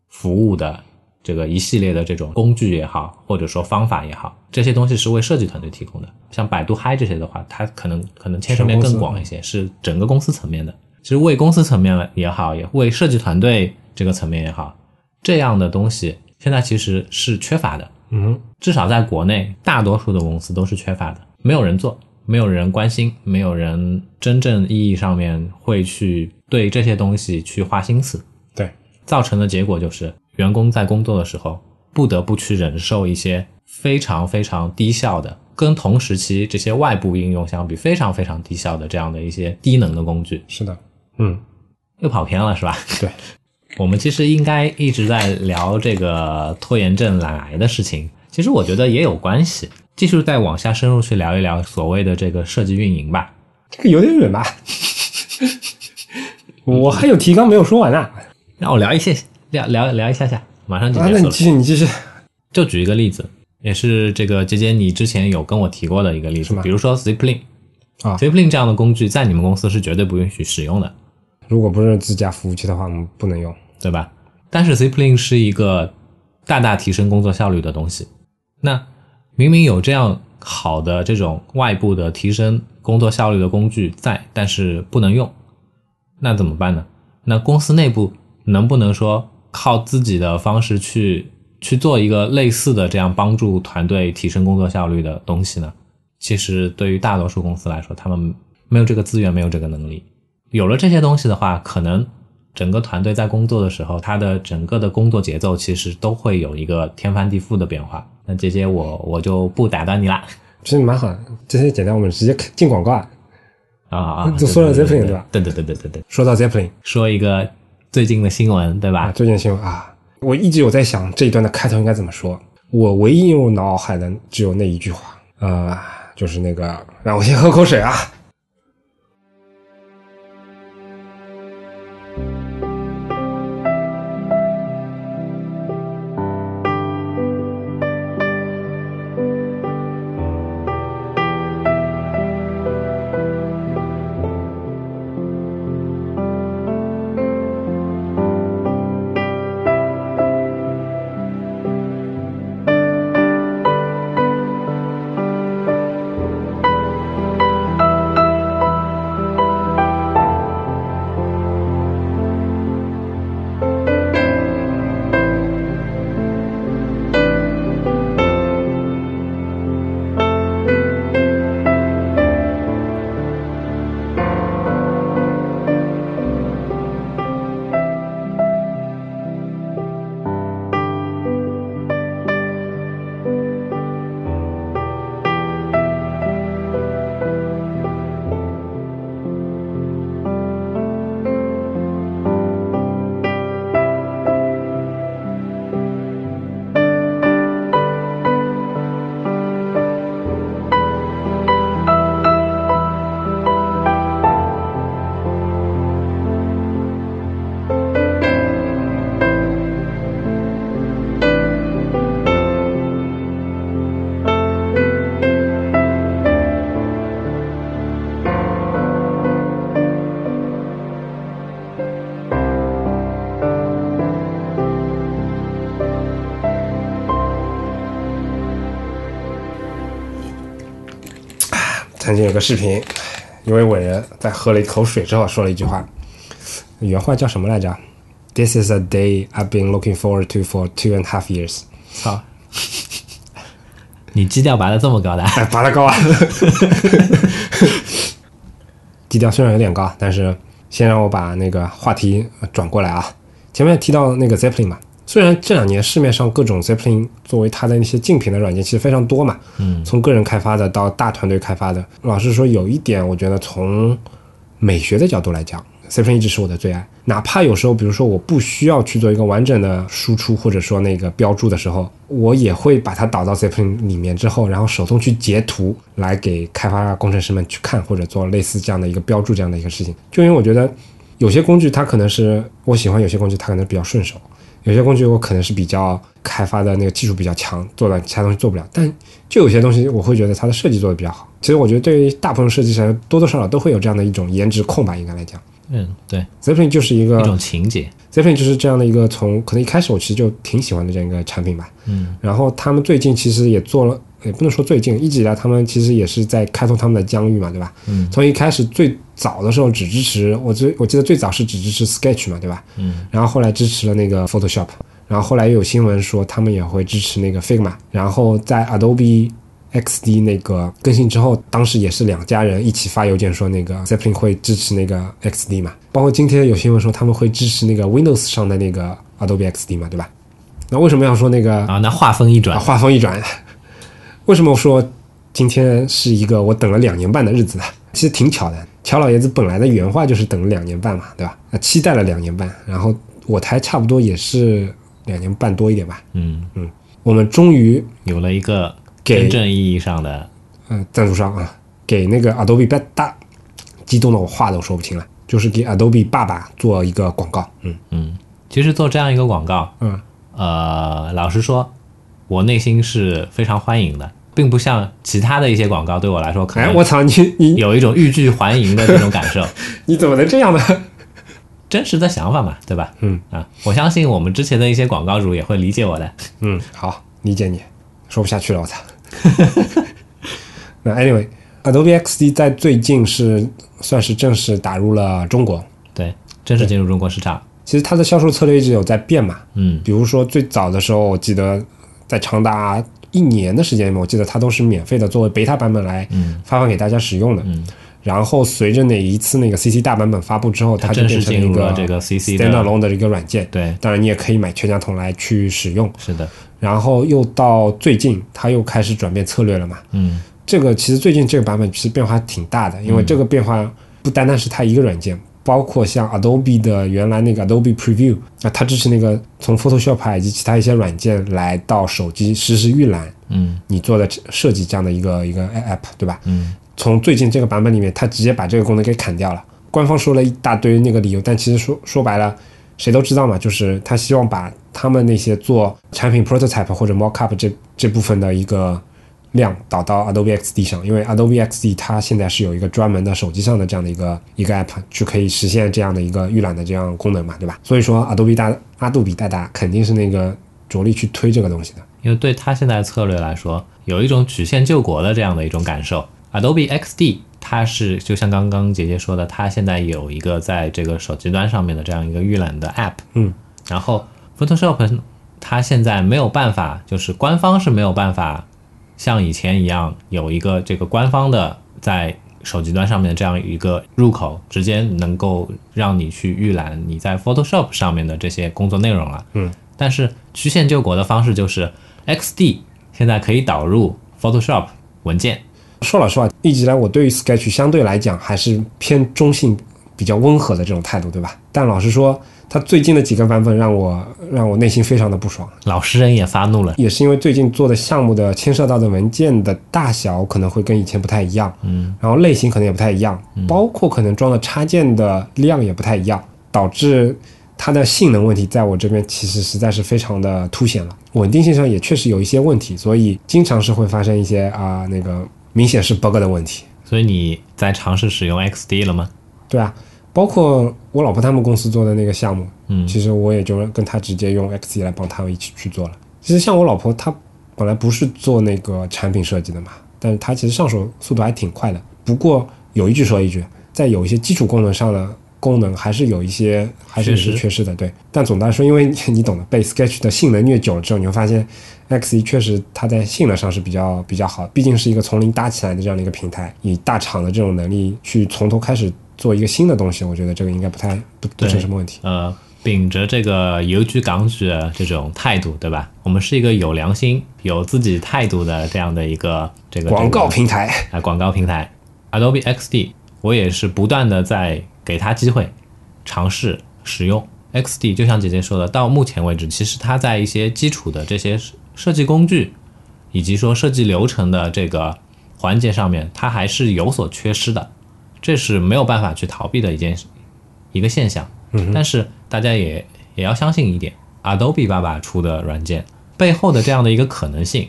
服务的这个一系列的这种工具也好，或者说方法也好，这些东西是为设计团队提供的。像百度嗨这些的话，它可能可能牵涉面更广一些，是整个公司层面的。其实为公司层面也好，也为设计团队这个层面也好，这样的东西现在其实是缺乏的。嗯至少在国内，大多数的公司都是缺乏的，没有人做，没有人关心，没有人真正意义上面会去对这些东西去花心思。对，造成的结果就是，员工在工作的时候不得不去忍受一些非常非常低效的，跟同时期这些外部应用相比非常非常低效的这样的一些低能的工具。是的，嗯，又跑偏了是吧？对，我们其实应该一直在聊这个拖延症、懒癌的事情，其实我觉得也有关系。继续再往下深入去聊一聊所谓的这个设计运营吧。这个有点远吧？我还有提纲没有说完呢。让我聊一些，聊聊聊一下下，马上就啊，结束了。那你继续，你继续。就举一个例子，也是这个杰杰你之前有跟我提过的一个例子，比如说 Zipline 啊 Zipline 这样的工具在你们公司是绝对不允许使用的，如果不是自家服务器的话，我们不能用。对吧？但是 Zipline 是一个大大提升工作效率的东西。那明明有这样好的这种外部的提升工作效率的工具在，但是不能用，那怎么办呢？那公司内部能不能说靠自己的方式去去做一个类似的这样帮助团队提升工作效率的东西呢？其实对于大多数公司来说，他们没有这个资源，没有这个能力。有了这些东西的话，可能整个团队在工作的时候，他的整个的工作节奏其实都会有一个天翻地覆的变化。那姐姐我我就不打断你啦。其实蛮好，这些简单，我们直接进广告啊。啊啊！就说到 Zeppelin 对吧？对对对对对对，说到 Zeppelin 说一个最近的新闻，对，吧？最近新闻啊，我一直有在想这一段的开头应该怎么说。我唯一有脑海的只有那一句话，呃，就是那个让我先喝口水啊。看见有个视频，一位伟人在喝了一口水之后说了一句话，原话叫什么来着？This is a day I've been looking forward to for two and a half years。好！你基调拔的这么高的？哎，拔得高啊！基调虽然有点高，但是先让我把那个话题转过来啊。前面提到那个 Zeppelin 嘛，虽然这两年市面上各种 Zeppelin 作为它的那些竞品的软件其实非常多嘛，嗯，从个人开发的到大团队开发的，老实说有一点，我觉得从美学的角度来讲，Zeppelin 一直是我的最爱。哪怕有时候，比如说我不需要去做一个完整的输出或者说那个标注的时候，我也会把它导到 Zeppelin 里面之后，然后手动去截图来给开发工程师们去看，或者做类似这样的一个标注这样的一个事情。就因为我觉得有些工具它可能是我喜欢，有些工具它可能比较顺手，有些工具我可能是比较开发的那个技术比较强，做的其他东西做不了。但就有些东西我会觉得它的设计做的比较好。其实我觉得对于大部分设计师多多少少都会有这样的一种颜值控吧，应该来讲。嗯，对，Zeppelin 就是一个一种情节。Zeppelin 就是这样的一个从可能一开始我其实就挺喜欢的这样一个产品吧。嗯，然后他们最近其实也做了，也不能说最近，一直以来他们其实也是在开拓他们的疆域嘛，对吧？嗯，从一开始最早的时候只支持我最我记得最早是只支持 Sketch 嘛，对吧？嗯，然后后来支持了那个 Photoshop，然后后来又有新闻说他们也会支持那个 Figma，然后在 Adobe XD 那个更新之后，当时也是两家人一起发邮件说那个 Zeppelin 会支持那个 XD 嘛，包括今天有新闻说他们会支持那个 Windows 上的那个 Adobe XD 嘛，对吧？那为什么要说那个啊，那话锋一转啊，，话锋一转，为什么我说今天是一个我等了两年半的日子呢？其实挺巧的，乔老爷子本来的原话就是等了两年半嘛，对吧？啊，期待了两年半，然后我台差不多也是两年半多一点吧。嗯嗯，我们终于有了一个真正意义上的，呃赞助商啊，给那个 Adobe 爸大，激动的我话都说不清了，就是给 Adobe 爸爸做一个广告。嗯嗯，其实做这样一个广告，嗯，呃，老实说，我内心是非常欢迎的，并不像其他的一些广告对我来说，可哎，能我操，你你 有一种欲拒还迎的那种感受。你怎么能这样呢？真实的想法嘛，对吧？嗯啊，我相信我们之前的一些广告主也会理解我的。嗯，好，理解你，说不下去了，我操。那 anyway，Adobe XD 在最近是算是正式打入了中国。对，正式进入中国市场。其实它的销售策略一直有在变嘛，嗯比如说最早的时候，我记得在长达一年的时间里面，我记得它都是免费的作为 beta 版本来嗯发放给大家使用的。嗯，然后随着哪一次那个 CC 大版本发布之后，它它就变成了一个这个 CC 的一个软件。对，当然，你也可以买全家桶来去使用。是的，然后又到最近，它又开始转变策略了嘛。嗯这个其实最近这个版本其实变化挺大的，因为这个变化不单单是它一个软件，包括像 Adobe 的原来那个 Adobe Preview 那，它支持那个从 Photoshop 啊以及其他一些软件来到手机实时预览嗯你做的设计这样的一个一个 App，对吧？嗯从最近这个版本里面，它直接把这个功能给砍掉了。官方说了一大堆那个理由，但其实说说白了，谁都知道嘛，就是他希望把他们那些做产品 prototype 或者 mockup 这这部分的一个量导到 Adobe XD 上，因为 Adobe XD 它现在是有一个专门的手机上的这样的一个一个 app，就可以实现这样的一个预览的这样功能嘛，对吧？所以说 Adobe 大阿杜比大大肯定是那个着力去推这个东西的。因为对他现在的策略来说，有一种曲线救国的这样的一种感受。Adobe XD 它是就像刚刚姐姐说的，它现在有一个在这个手机端上面的这样一个预览的 App，嗯，然后 Photoshop 它现在没有办法，就是官方是没有办法像以前一样有一个这个官方的在手机端上面的这样一个入口，直接能够让你去预览你在 Photoshop 上面的这些工作内容了。嗯，但是曲线救国的方式就是 XD 现在可以导入 Photoshop 文件。说老实话，一直以来我对于 Sketch 相对来讲还是偏中性、比较温和的这种态度，对吧？但老实说，它最近的几个版本让我让我内心非常的不爽，老实人也发怒了。也是因为最近做的项目的牵涉到的文件的大小可能会跟以前不太一样，嗯，然后类型可能也不太一样，包括可能装的插件的量也不太一样，导致它的性能问题在我这边其实实在是非常的凸显了，稳定性上也确实有一些问题，所以经常是会发生一些啊、那个明显是 bug 的问题。所以你在尝试使用 XD 了吗？对啊，包括我老婆他们公司做的那个项目，嗯其实我也就跟他直接用 XE 来帮他们一起去做了。其实像我老婆，她本来不是做那个产品设计的嘛，但是她其实上手速度还挺快的。不过有一句说一句，在有一些基础功能上的功能还是有一些还是是缺失的，对。但总的来说，因为你你懂的，被 Sketch 的性能虐久了之后，你会发现 X 一确实它在性能上是比较比较好，毕竟是一个从零搭起来的这样的一个平台，以大厂的这种能力去从头开始做一个新的东西，我觉得这个应该不太不不对成什么问题。呃，秉着这个邮局港举的这种态度，对吧？我们是一个有良心、有自己态度的这样的一个这个广告平台，啊广告平台 Adobe XD，我也是不断的在给他机会尝试使用 XD。就像姐姐说的，到目前为止，其实它在一些基础的这些设设计工具以及说设计流程的这个环节上面，它还是有所缺失的，这是没有办法去逃避的一件一个现象。但是大家也也要相信一点，Adobe 爸爸出的软件背后的这样的一个可能性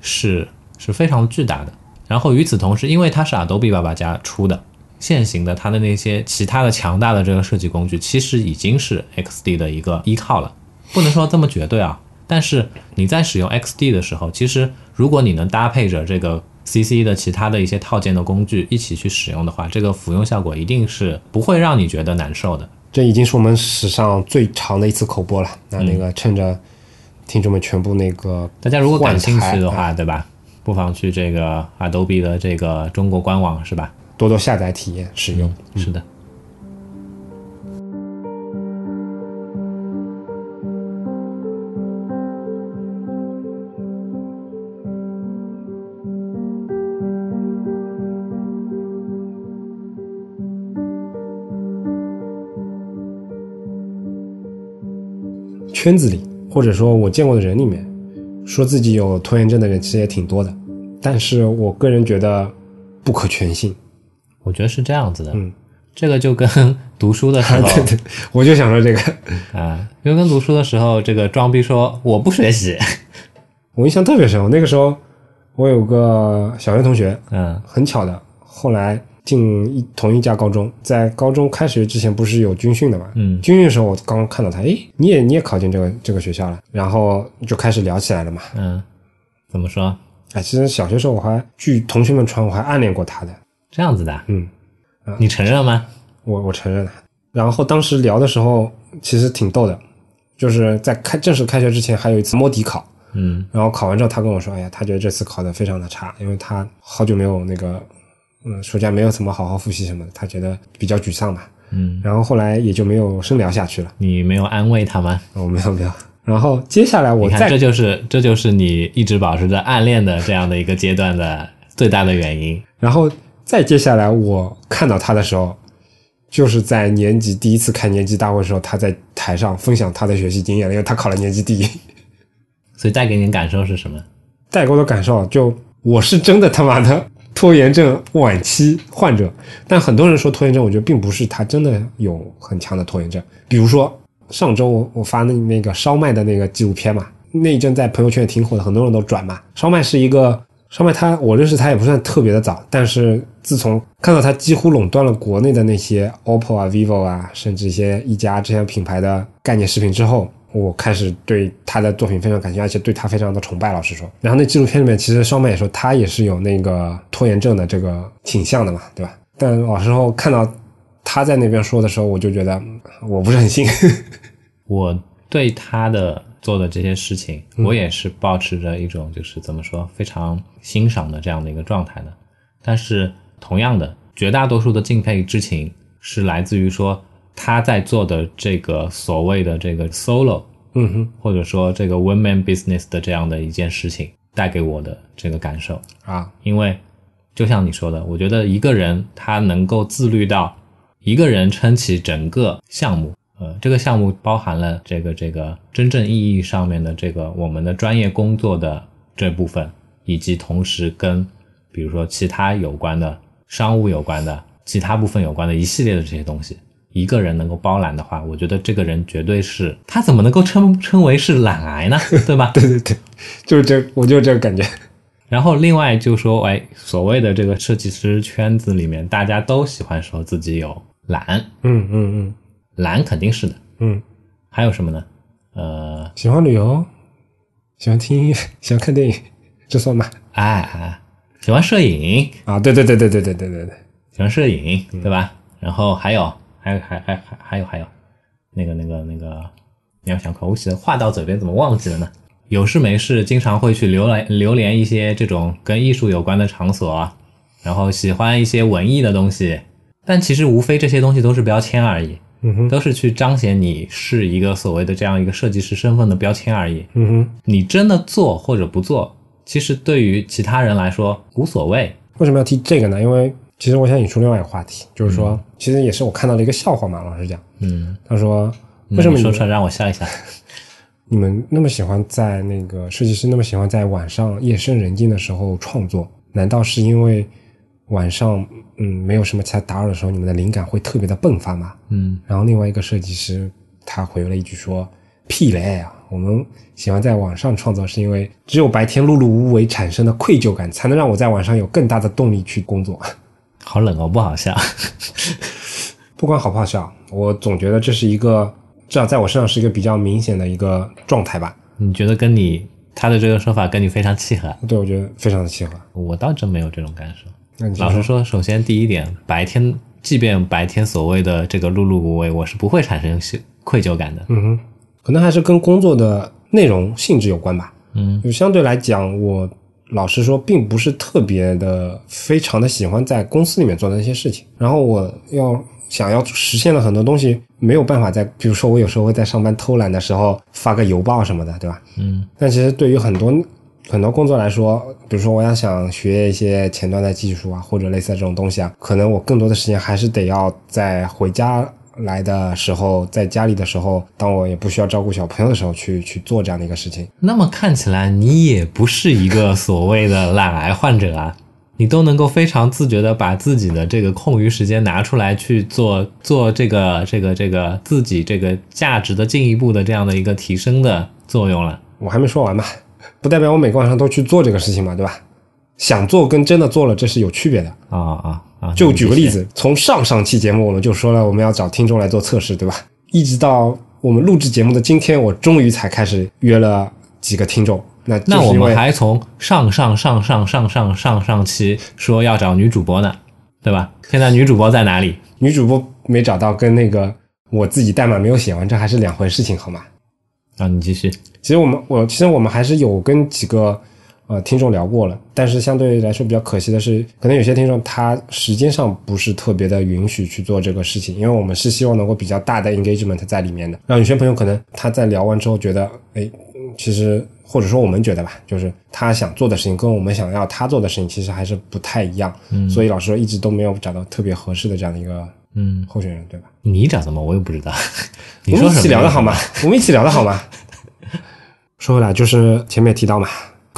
是是非常巨大的。然后与此同时，因为它是 Adobe 爸爸家出的，现行的它的那些其他的强大的这个设计工具，其实已经是 XD 的一个依靠了，不能说这么绝对啊。但是你在使用 XD 的时候，其实如果你能搭配着这个 CC 的其他的一些套件的工具一起去使用的话，这个服用效果一定是不会让你觉得难受的。这已经是我们史上最长的一次口播了。那那个趁着听众们全部那个 大家如果感兴趣的话，对吧？不妨去这个 Adobe 的这个中国官网，是吧？多多下载体验使用。是的。圈子里，或者说我见过的人里面，说自己有拖延症的人其实也挺多的，但是我个人觉得不可全信。我觉得是这样子的，嗯，这个就跟读书的时候 对对，我就想说这个，啊，就跟读书的时候，这个装逼说我不学习，我印象特别深。我那个时候，我有个小学同学，嗯很巧的，后来进一同一家高中，在高中开学之前不是有军训的嘛？嗯军训的时候我刚刚看到他，诶，你也你也考进这个这个学校了，然后就开始聊起来了嘛。嗯，怎么说？哎，其实小学时候我还据同学们传，我还暗恋过他的。这样子的，嗯，你承认吗？我我承认。然后当时聊的时候，其实挺逗的，就是在开正式开学之前还有一次摸底考，嗯然后考完之后他跟我说，哎呀，他觉得这次考的非常的差，因为他好久没有那个，嗯，暑假没有怎么好好复习什么的，他觉得比较沮丧吧。嗯，然后后来也就没有深聊下去了。你没有安慰他吗？我、没有没有。然后接下来我再这就是这就是你一直保持着暗恋的这样的一个阶段的最大的原因。然后再接下来我看到他的时候，就是在年级第一次开年级大会的时候，他在台上分享他的学习经验，因为他考了年级第一。所以带给你的感受是什么？带给我的感受就我是真的他妈的拖延症晚期患者，但很多人说拖延症，我觉得并不是他真的有很强的拖延症。比如说上周我我发那那个烧麦的那个纪录片嘛，那一阵在朋友圈也挺火的，很多人都转嘛。烧麦是一个烧麦他，我认识他也不算特别的早，但是自从看到他几乎垄断了国内的那些 OPPO 啊、vivo 啊，甚至一些一加这些品牌的概念视频之后，我开始对他的作品非常感兴趣，而且对他非常的崇拜。老实说，然后那纪录片里面，其实烧麦也说他也是有那个拖延症的这个倾向的嘛，对吧？但老实说，看到他在那边说的时候，我就觉得嗯我不是很信。我对他的做的这些事情，我也是保持着一种就是怎么说非常欣赏的这样的一个状态的。但是同样的，绝大多数的敬佩之情是来自于说他在做的这个所谓的这个 solo，嗯哼，或者说这个 one man business 的这样的一件事情带给我的这个感受。啊，因为就像你说的，我觉得一个人他能够自律到一个人撑起整个项目，呃，这个项目包含了这个这个真正意义上面的这个我们的专业工作的这部分，以及同时跟比如说其他有关的商务有关的其他部分有关的一系列的这些东西。一个人能够包揽的话，我觉得这个人绝对是他怎么能够称称为是懒癌呢？对吧？对对对，就是这，我就是这个感觉。然后另外就说，哎，所谓的这个设计师圈子里面，大家都喜欢说自己有懒，嗯嗯嗯懒肯定是的。嗯，还有什么呢？呃，喜欢旅游，喜欢听音乐，喜欢看电影，这算吗？哎哎，喜欢摄影，啊，对对对对对对对对对，喜欢摄影，对吧？然后还有，还有，还还还还有还有，那个那个那个，你要想快，我写的话到嘴边怎么忘记了呢？有事没事经常会去流连流连一些这种跟艺术有关的场所，然后喜欢一些文艺的东西，但其实无非这些东西都是标签而已，嗯哼，都是去彰显你是一个所谓的这样一个设计师身份的标签而已。嗯哼，你真的做或者不做，其实对于其他人来说无所谓。为什么要提这个呢？因为其实我想引出另外一个话题，就是说，其实也是我看到了一个笑话嘛。老实讲，嗯，他说，为什么你说出来让我笑一下？你们那么喜欢在那个设计师那么喜欢在晚上夜深人静的时候创作？难道是因为晚上嗯没有什么其他打扰的时候，你们的灵感会特别的迸发吗？嗯然后另外一个设计师他回了一句说：“屁嘞啊！我们喜欢在晚上创作，是因为只有白天碌碌无为产生的愧疚感，才能让我在晚上有更大的动力去工作。好冷哦，不好笑。不管好不好笑，我总觉得这是一个至少在我身上是一个比较明显的一个状态吧。你觉得跟你他的这个说法跟你非常契合？对我觉得非常的契合。我倒真没有这种感受。那你老实说，首先第一点，白天即便白天所谓的这个碌碌无为，我是不会产生愧愧疚感的。嗯哼，可能还是跟工作的内容性质有关吧。嗯，就相对来讲，我老实说，并不是特别的、非常的喜欢在公司里面做的那些事情。然后我要想要实现了很多东西，没有办法在，比如说我有时候会在上班偷懒的时候发个邮报什么的，对吧？嗯，但其实对于很多很多工作来说，比如说我要想学一些前端的技术啊，或者类似的这种东西啊，可能我更多的时间还是得要在回家来的时候，在家里的时候，当我也不需要照顾小朋友的时候，去去做这样的一个事情。那么看起来你也不是一个所谓的懒癌患者啊，你都能够非常自觉的把自己的这个空余时间拿出来去做做这个这个这个自己这个价值的进一步的这样的一个提升的作用了。我还没说完嘛，不代表我每个晚上都去做这个事情嘛，对吧？想做跟真的做了，这是有区别的。啊啊啊！就举个例子，从上上期节目我们就说了，我们要找听众来做测试，对吧？一直到我们录制节目的今天，我终于才开始约了几个听众。那那我们还从上上上上上上上上期说要找女主播呢，对吧？现在女主播在哪里？女主播没找到，跟那个我自己代码没有写完，这还是两回事情，好吗？啊，你继续。其实我们我其实我们还是有跟几个呃听众聊过了，但是相对来说比较可惜的是，可能有些听众他时间上不是特别的允许去做这个事情，因为我们是希望能够比较大的 engagement 在里面的，让有些朋友可能他在聊完之后觉得，哎，嗯其实或者说我们觉得吧，就是他想做的事情跟我们想要他做的事情其实还是不太一样，嗯，所以老师说一直都没有找到特别合适的这样的一个嗯，候选人，对吧？你找的吗？我又不知道。你 我们一起聊的好吗？我们一起聊的好吗？说回来，就是前面提到嘛，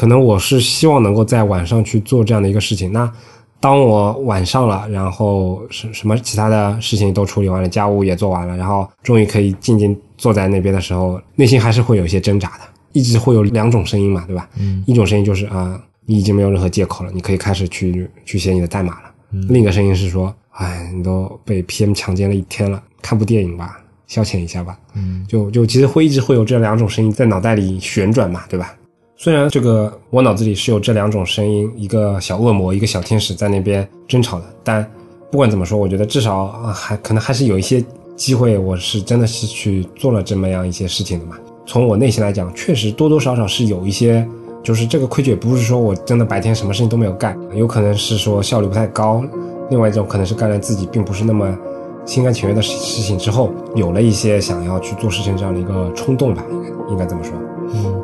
可能我是希望能够在晚上去做这样的一个事情。那当我晚上了，然后什什么其他的事情都处理完了，家务也做完了，然后终于可以静静坐在那边的时候，内心还是会有一些挣扎的，一直会有两种声音嘛，对吧？嗯，一种声音就是啊、你已经没有任何借口了，你可以开始去去写你的代码了。另一个声音是说，哎，你都被 PM 强奸了一天了，看部电影吧，消遣一下吧。嗯，就就其实会一直会有这两种声音在脑袋里旋转嘛，对吧？虽然这个我脑子里是有这两种声音，一个小恶魔，一个小天使在那边争吵的，但不管怎么说，我觉得至少还可能还是有一些机会，我是真的是去做了这么样一些事情的嘛。从我内心来讲，确实多多少少是有一些，就是这个愧疚，也不是说我真的白天什么事情都没有干，有可能是说效率不太高，另外一种可能是干了自己并不是那么心甘情愿的事情之后，有了一些想要去做事情这样的一个冲动吧，应该应该这么说。嗯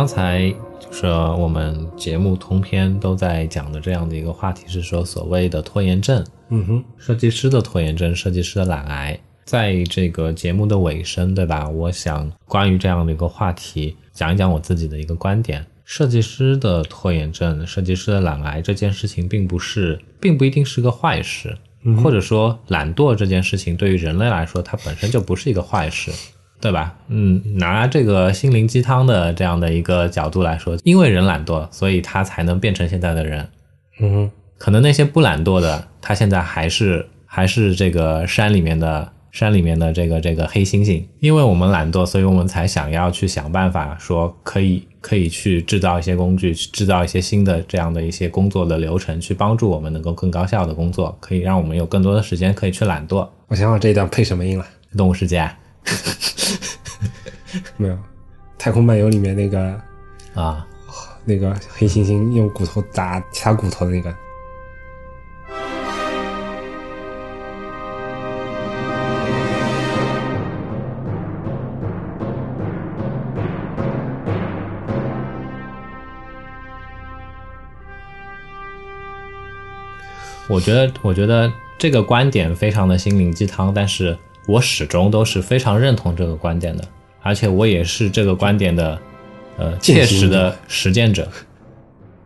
刚才就是我们节目通篇都在讲的这样的一个话题是说，所谓的拖延症，嗯哼，设计师的拖延症，设计师的懒癌。在这个节目的尾声，对吧？我想关于这样的一个话题，讲一讲我自己的一个观点。设计师的拖延症，设计师的懒癌这件事情，并不是，并不一定是个坏事，或者说懒惰这件事情对于人类来说，它本身就不是一个坏事。对吧？嗯，拿这个心灵鸡汤的这样的一个角度来说，因为人懒惰，所以他才能变成现在的人。嗯可能那些不懒惰的，他现在还是还是这个山里面的山里面的这个这个黑猩猩。因为我们懒惰，所以我们才想要去想办法，说可以可以去制造一些工具，去制造一些新的这样的一些工作的流程，去帮助我们能够更高效的工作，可以让我们有更多的时间可以去懒惰。我想想这一段配什么音了？动物世界啊 没有，《太空漫游》里面那个啊，那个黑猩猩用骨头砸其他骨头的那个。我觉得，我觉得这个观点非常的心灵鸡汤，但是我始终都是非常认同这个观点的，而且我也是这个观点的，呃，切实的实践者。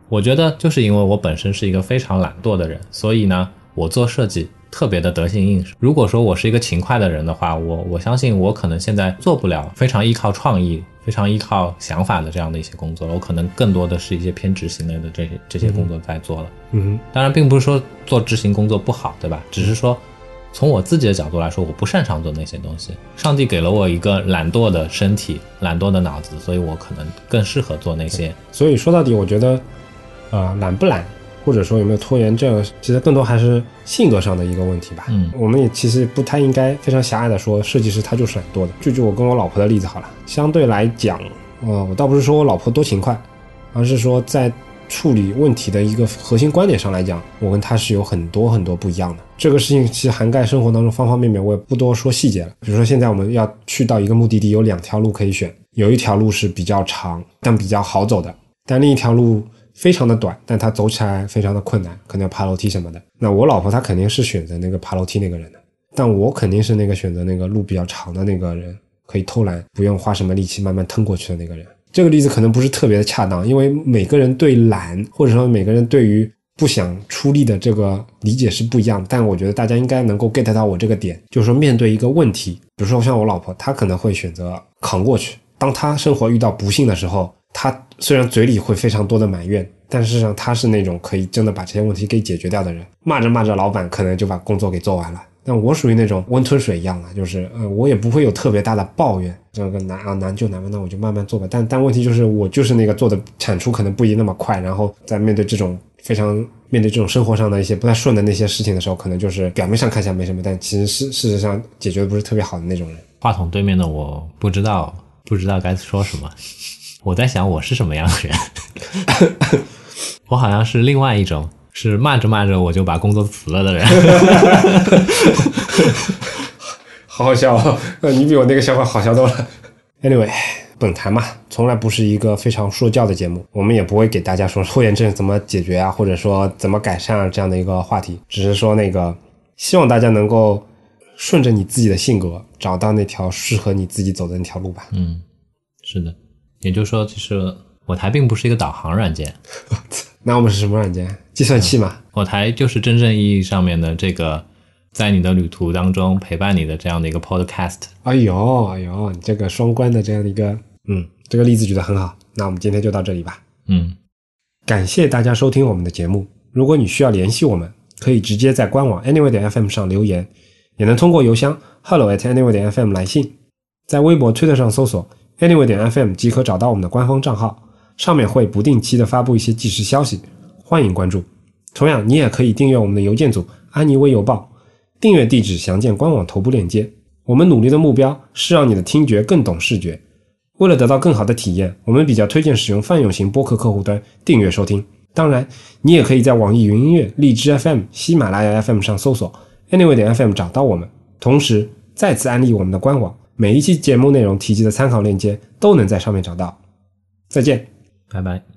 我觉得就是因为我本身是一个非常懒惰的人，所以呢，我做设计特别的得心应手。如果说我是一个勤快的人的话，我我相信我可能现在做不了非常依靠创意、非常依靠想法的这样的一些工作了，我可能更多的是一些偏执行类的这些这些工作在做了。嗯当然，并不是说做执行工作不好，对吧？只是说，从我自己的角度来说，我不擅长做那些东西。上帝给了我一个懒惰的身体、懒惰的脑子，所以我可能更适合做那些。所以说到底，我觉得，啊、懒不懒，或者说有没有拖延症，其实更多还是性格上的一个问题吧。嗯我们也其实不太应该非常狭隘的说设计师他就是懒惰的。就举我跟我老婆的例子好了，相对来讲，呃，我倒不是说我老婆多勤快，而是说在处理问题的一个核心观点上来讲，我跟她是有很多很多不一样的。这个事情其实涵盖生活当中方方面面，我也不多说细节了。比如说现在我们要去到一个目的地，有两条路可以选，有一条路是比较长但比较好走的，但另一条路非常的短，但它走起来非常的困难，可能要爬楼梯什么的。那我老婆她肯定是选择那个爬楼梯那个人的，但我肯定是那个选择那个路比较长的那个人，可以偷懒，不用花什么力气慢慢腾过去的那个人。这个例子可能不是特别的恰当，因为每个人对懒，或者说每个人对于不想出力的这个理解是不一样。但我觉得大家应该能够 get 到我这个点，就是说面对一个问题，比如说像我老婆，她可能会选择扛过去。当她生活遇到不幸的时候，她虽然嘴里会非常多的埋怨，但事实上她是那种可以真的把这些问题给解决掉的人。骂着骂着，老板可能就把工作给做完了。但我属于那种温吞水一样的，就是呃，我也不会有特别大的抱怨，这个难啊难就难吧，那我就慢慢做吧。但但问题就是我就是那个做的产出可能不一定那么快，然后在面对这种非常面对这种生活上的一些不太顺的那些事情的时候，可能就是表面上看起来没什么，但其实是事实上解决的不是特别好的那种人。话筒对面的我不知道不知道该说什么，我在想我是什么样的人，我好像是另外一种，是慢着慢着我就把工作辞了的人。好好笑、哦，呃，你比我那个笑话好笑多了。Anyway，本台嘛，从来不是一个非常说教的节目，我们也不会给大家说拖延症怎么解决啊，或者说怎么改善啊这样的一个话题，只是说那个希望大家能够顺着你自己的性格，找到那条适合你自己走的那条路吧。嗯，是的，也就是说，其实我台并不是一个导航软件，那我们是什么软件？计算器嘛。我台就是真正意义上面的这个，在你的旅途当中陪伴你的这样的一个 podcast。哎呦哎呦，你这个双关的这样的一个，嗯，这个例子举得很好。那我们今天就到这里吧。嗯，感谢大家收听我们的节目。如果你需要联系我们，可以直接在官网 anyway 点 fm 上留言，也能通过邮箱 hello at anyway 点 fm 来信。在微博、推特上搜索 anyway 点 fm 即可找到我们的官方账号，上面会不定期的发布一些即时消息，欢迎关注。同样，你也可以订阅我们的邮件组安妮微邮报，订阅地址详见官网头部链接。我们努力的目标是让你的听觉更懂视觉。为了得到更好的体验，我们比较推荐使用泛用型播客客户端订阅收听。当然，你也可以在网易云音乐、荔枝 FM、喜马拉雅 FM 上搜索 Anyway 点 FM 找到我们。同时，再次安利我们的官网，每一期节目内容提及的参考链接都能在上面找到。再见。拜拜。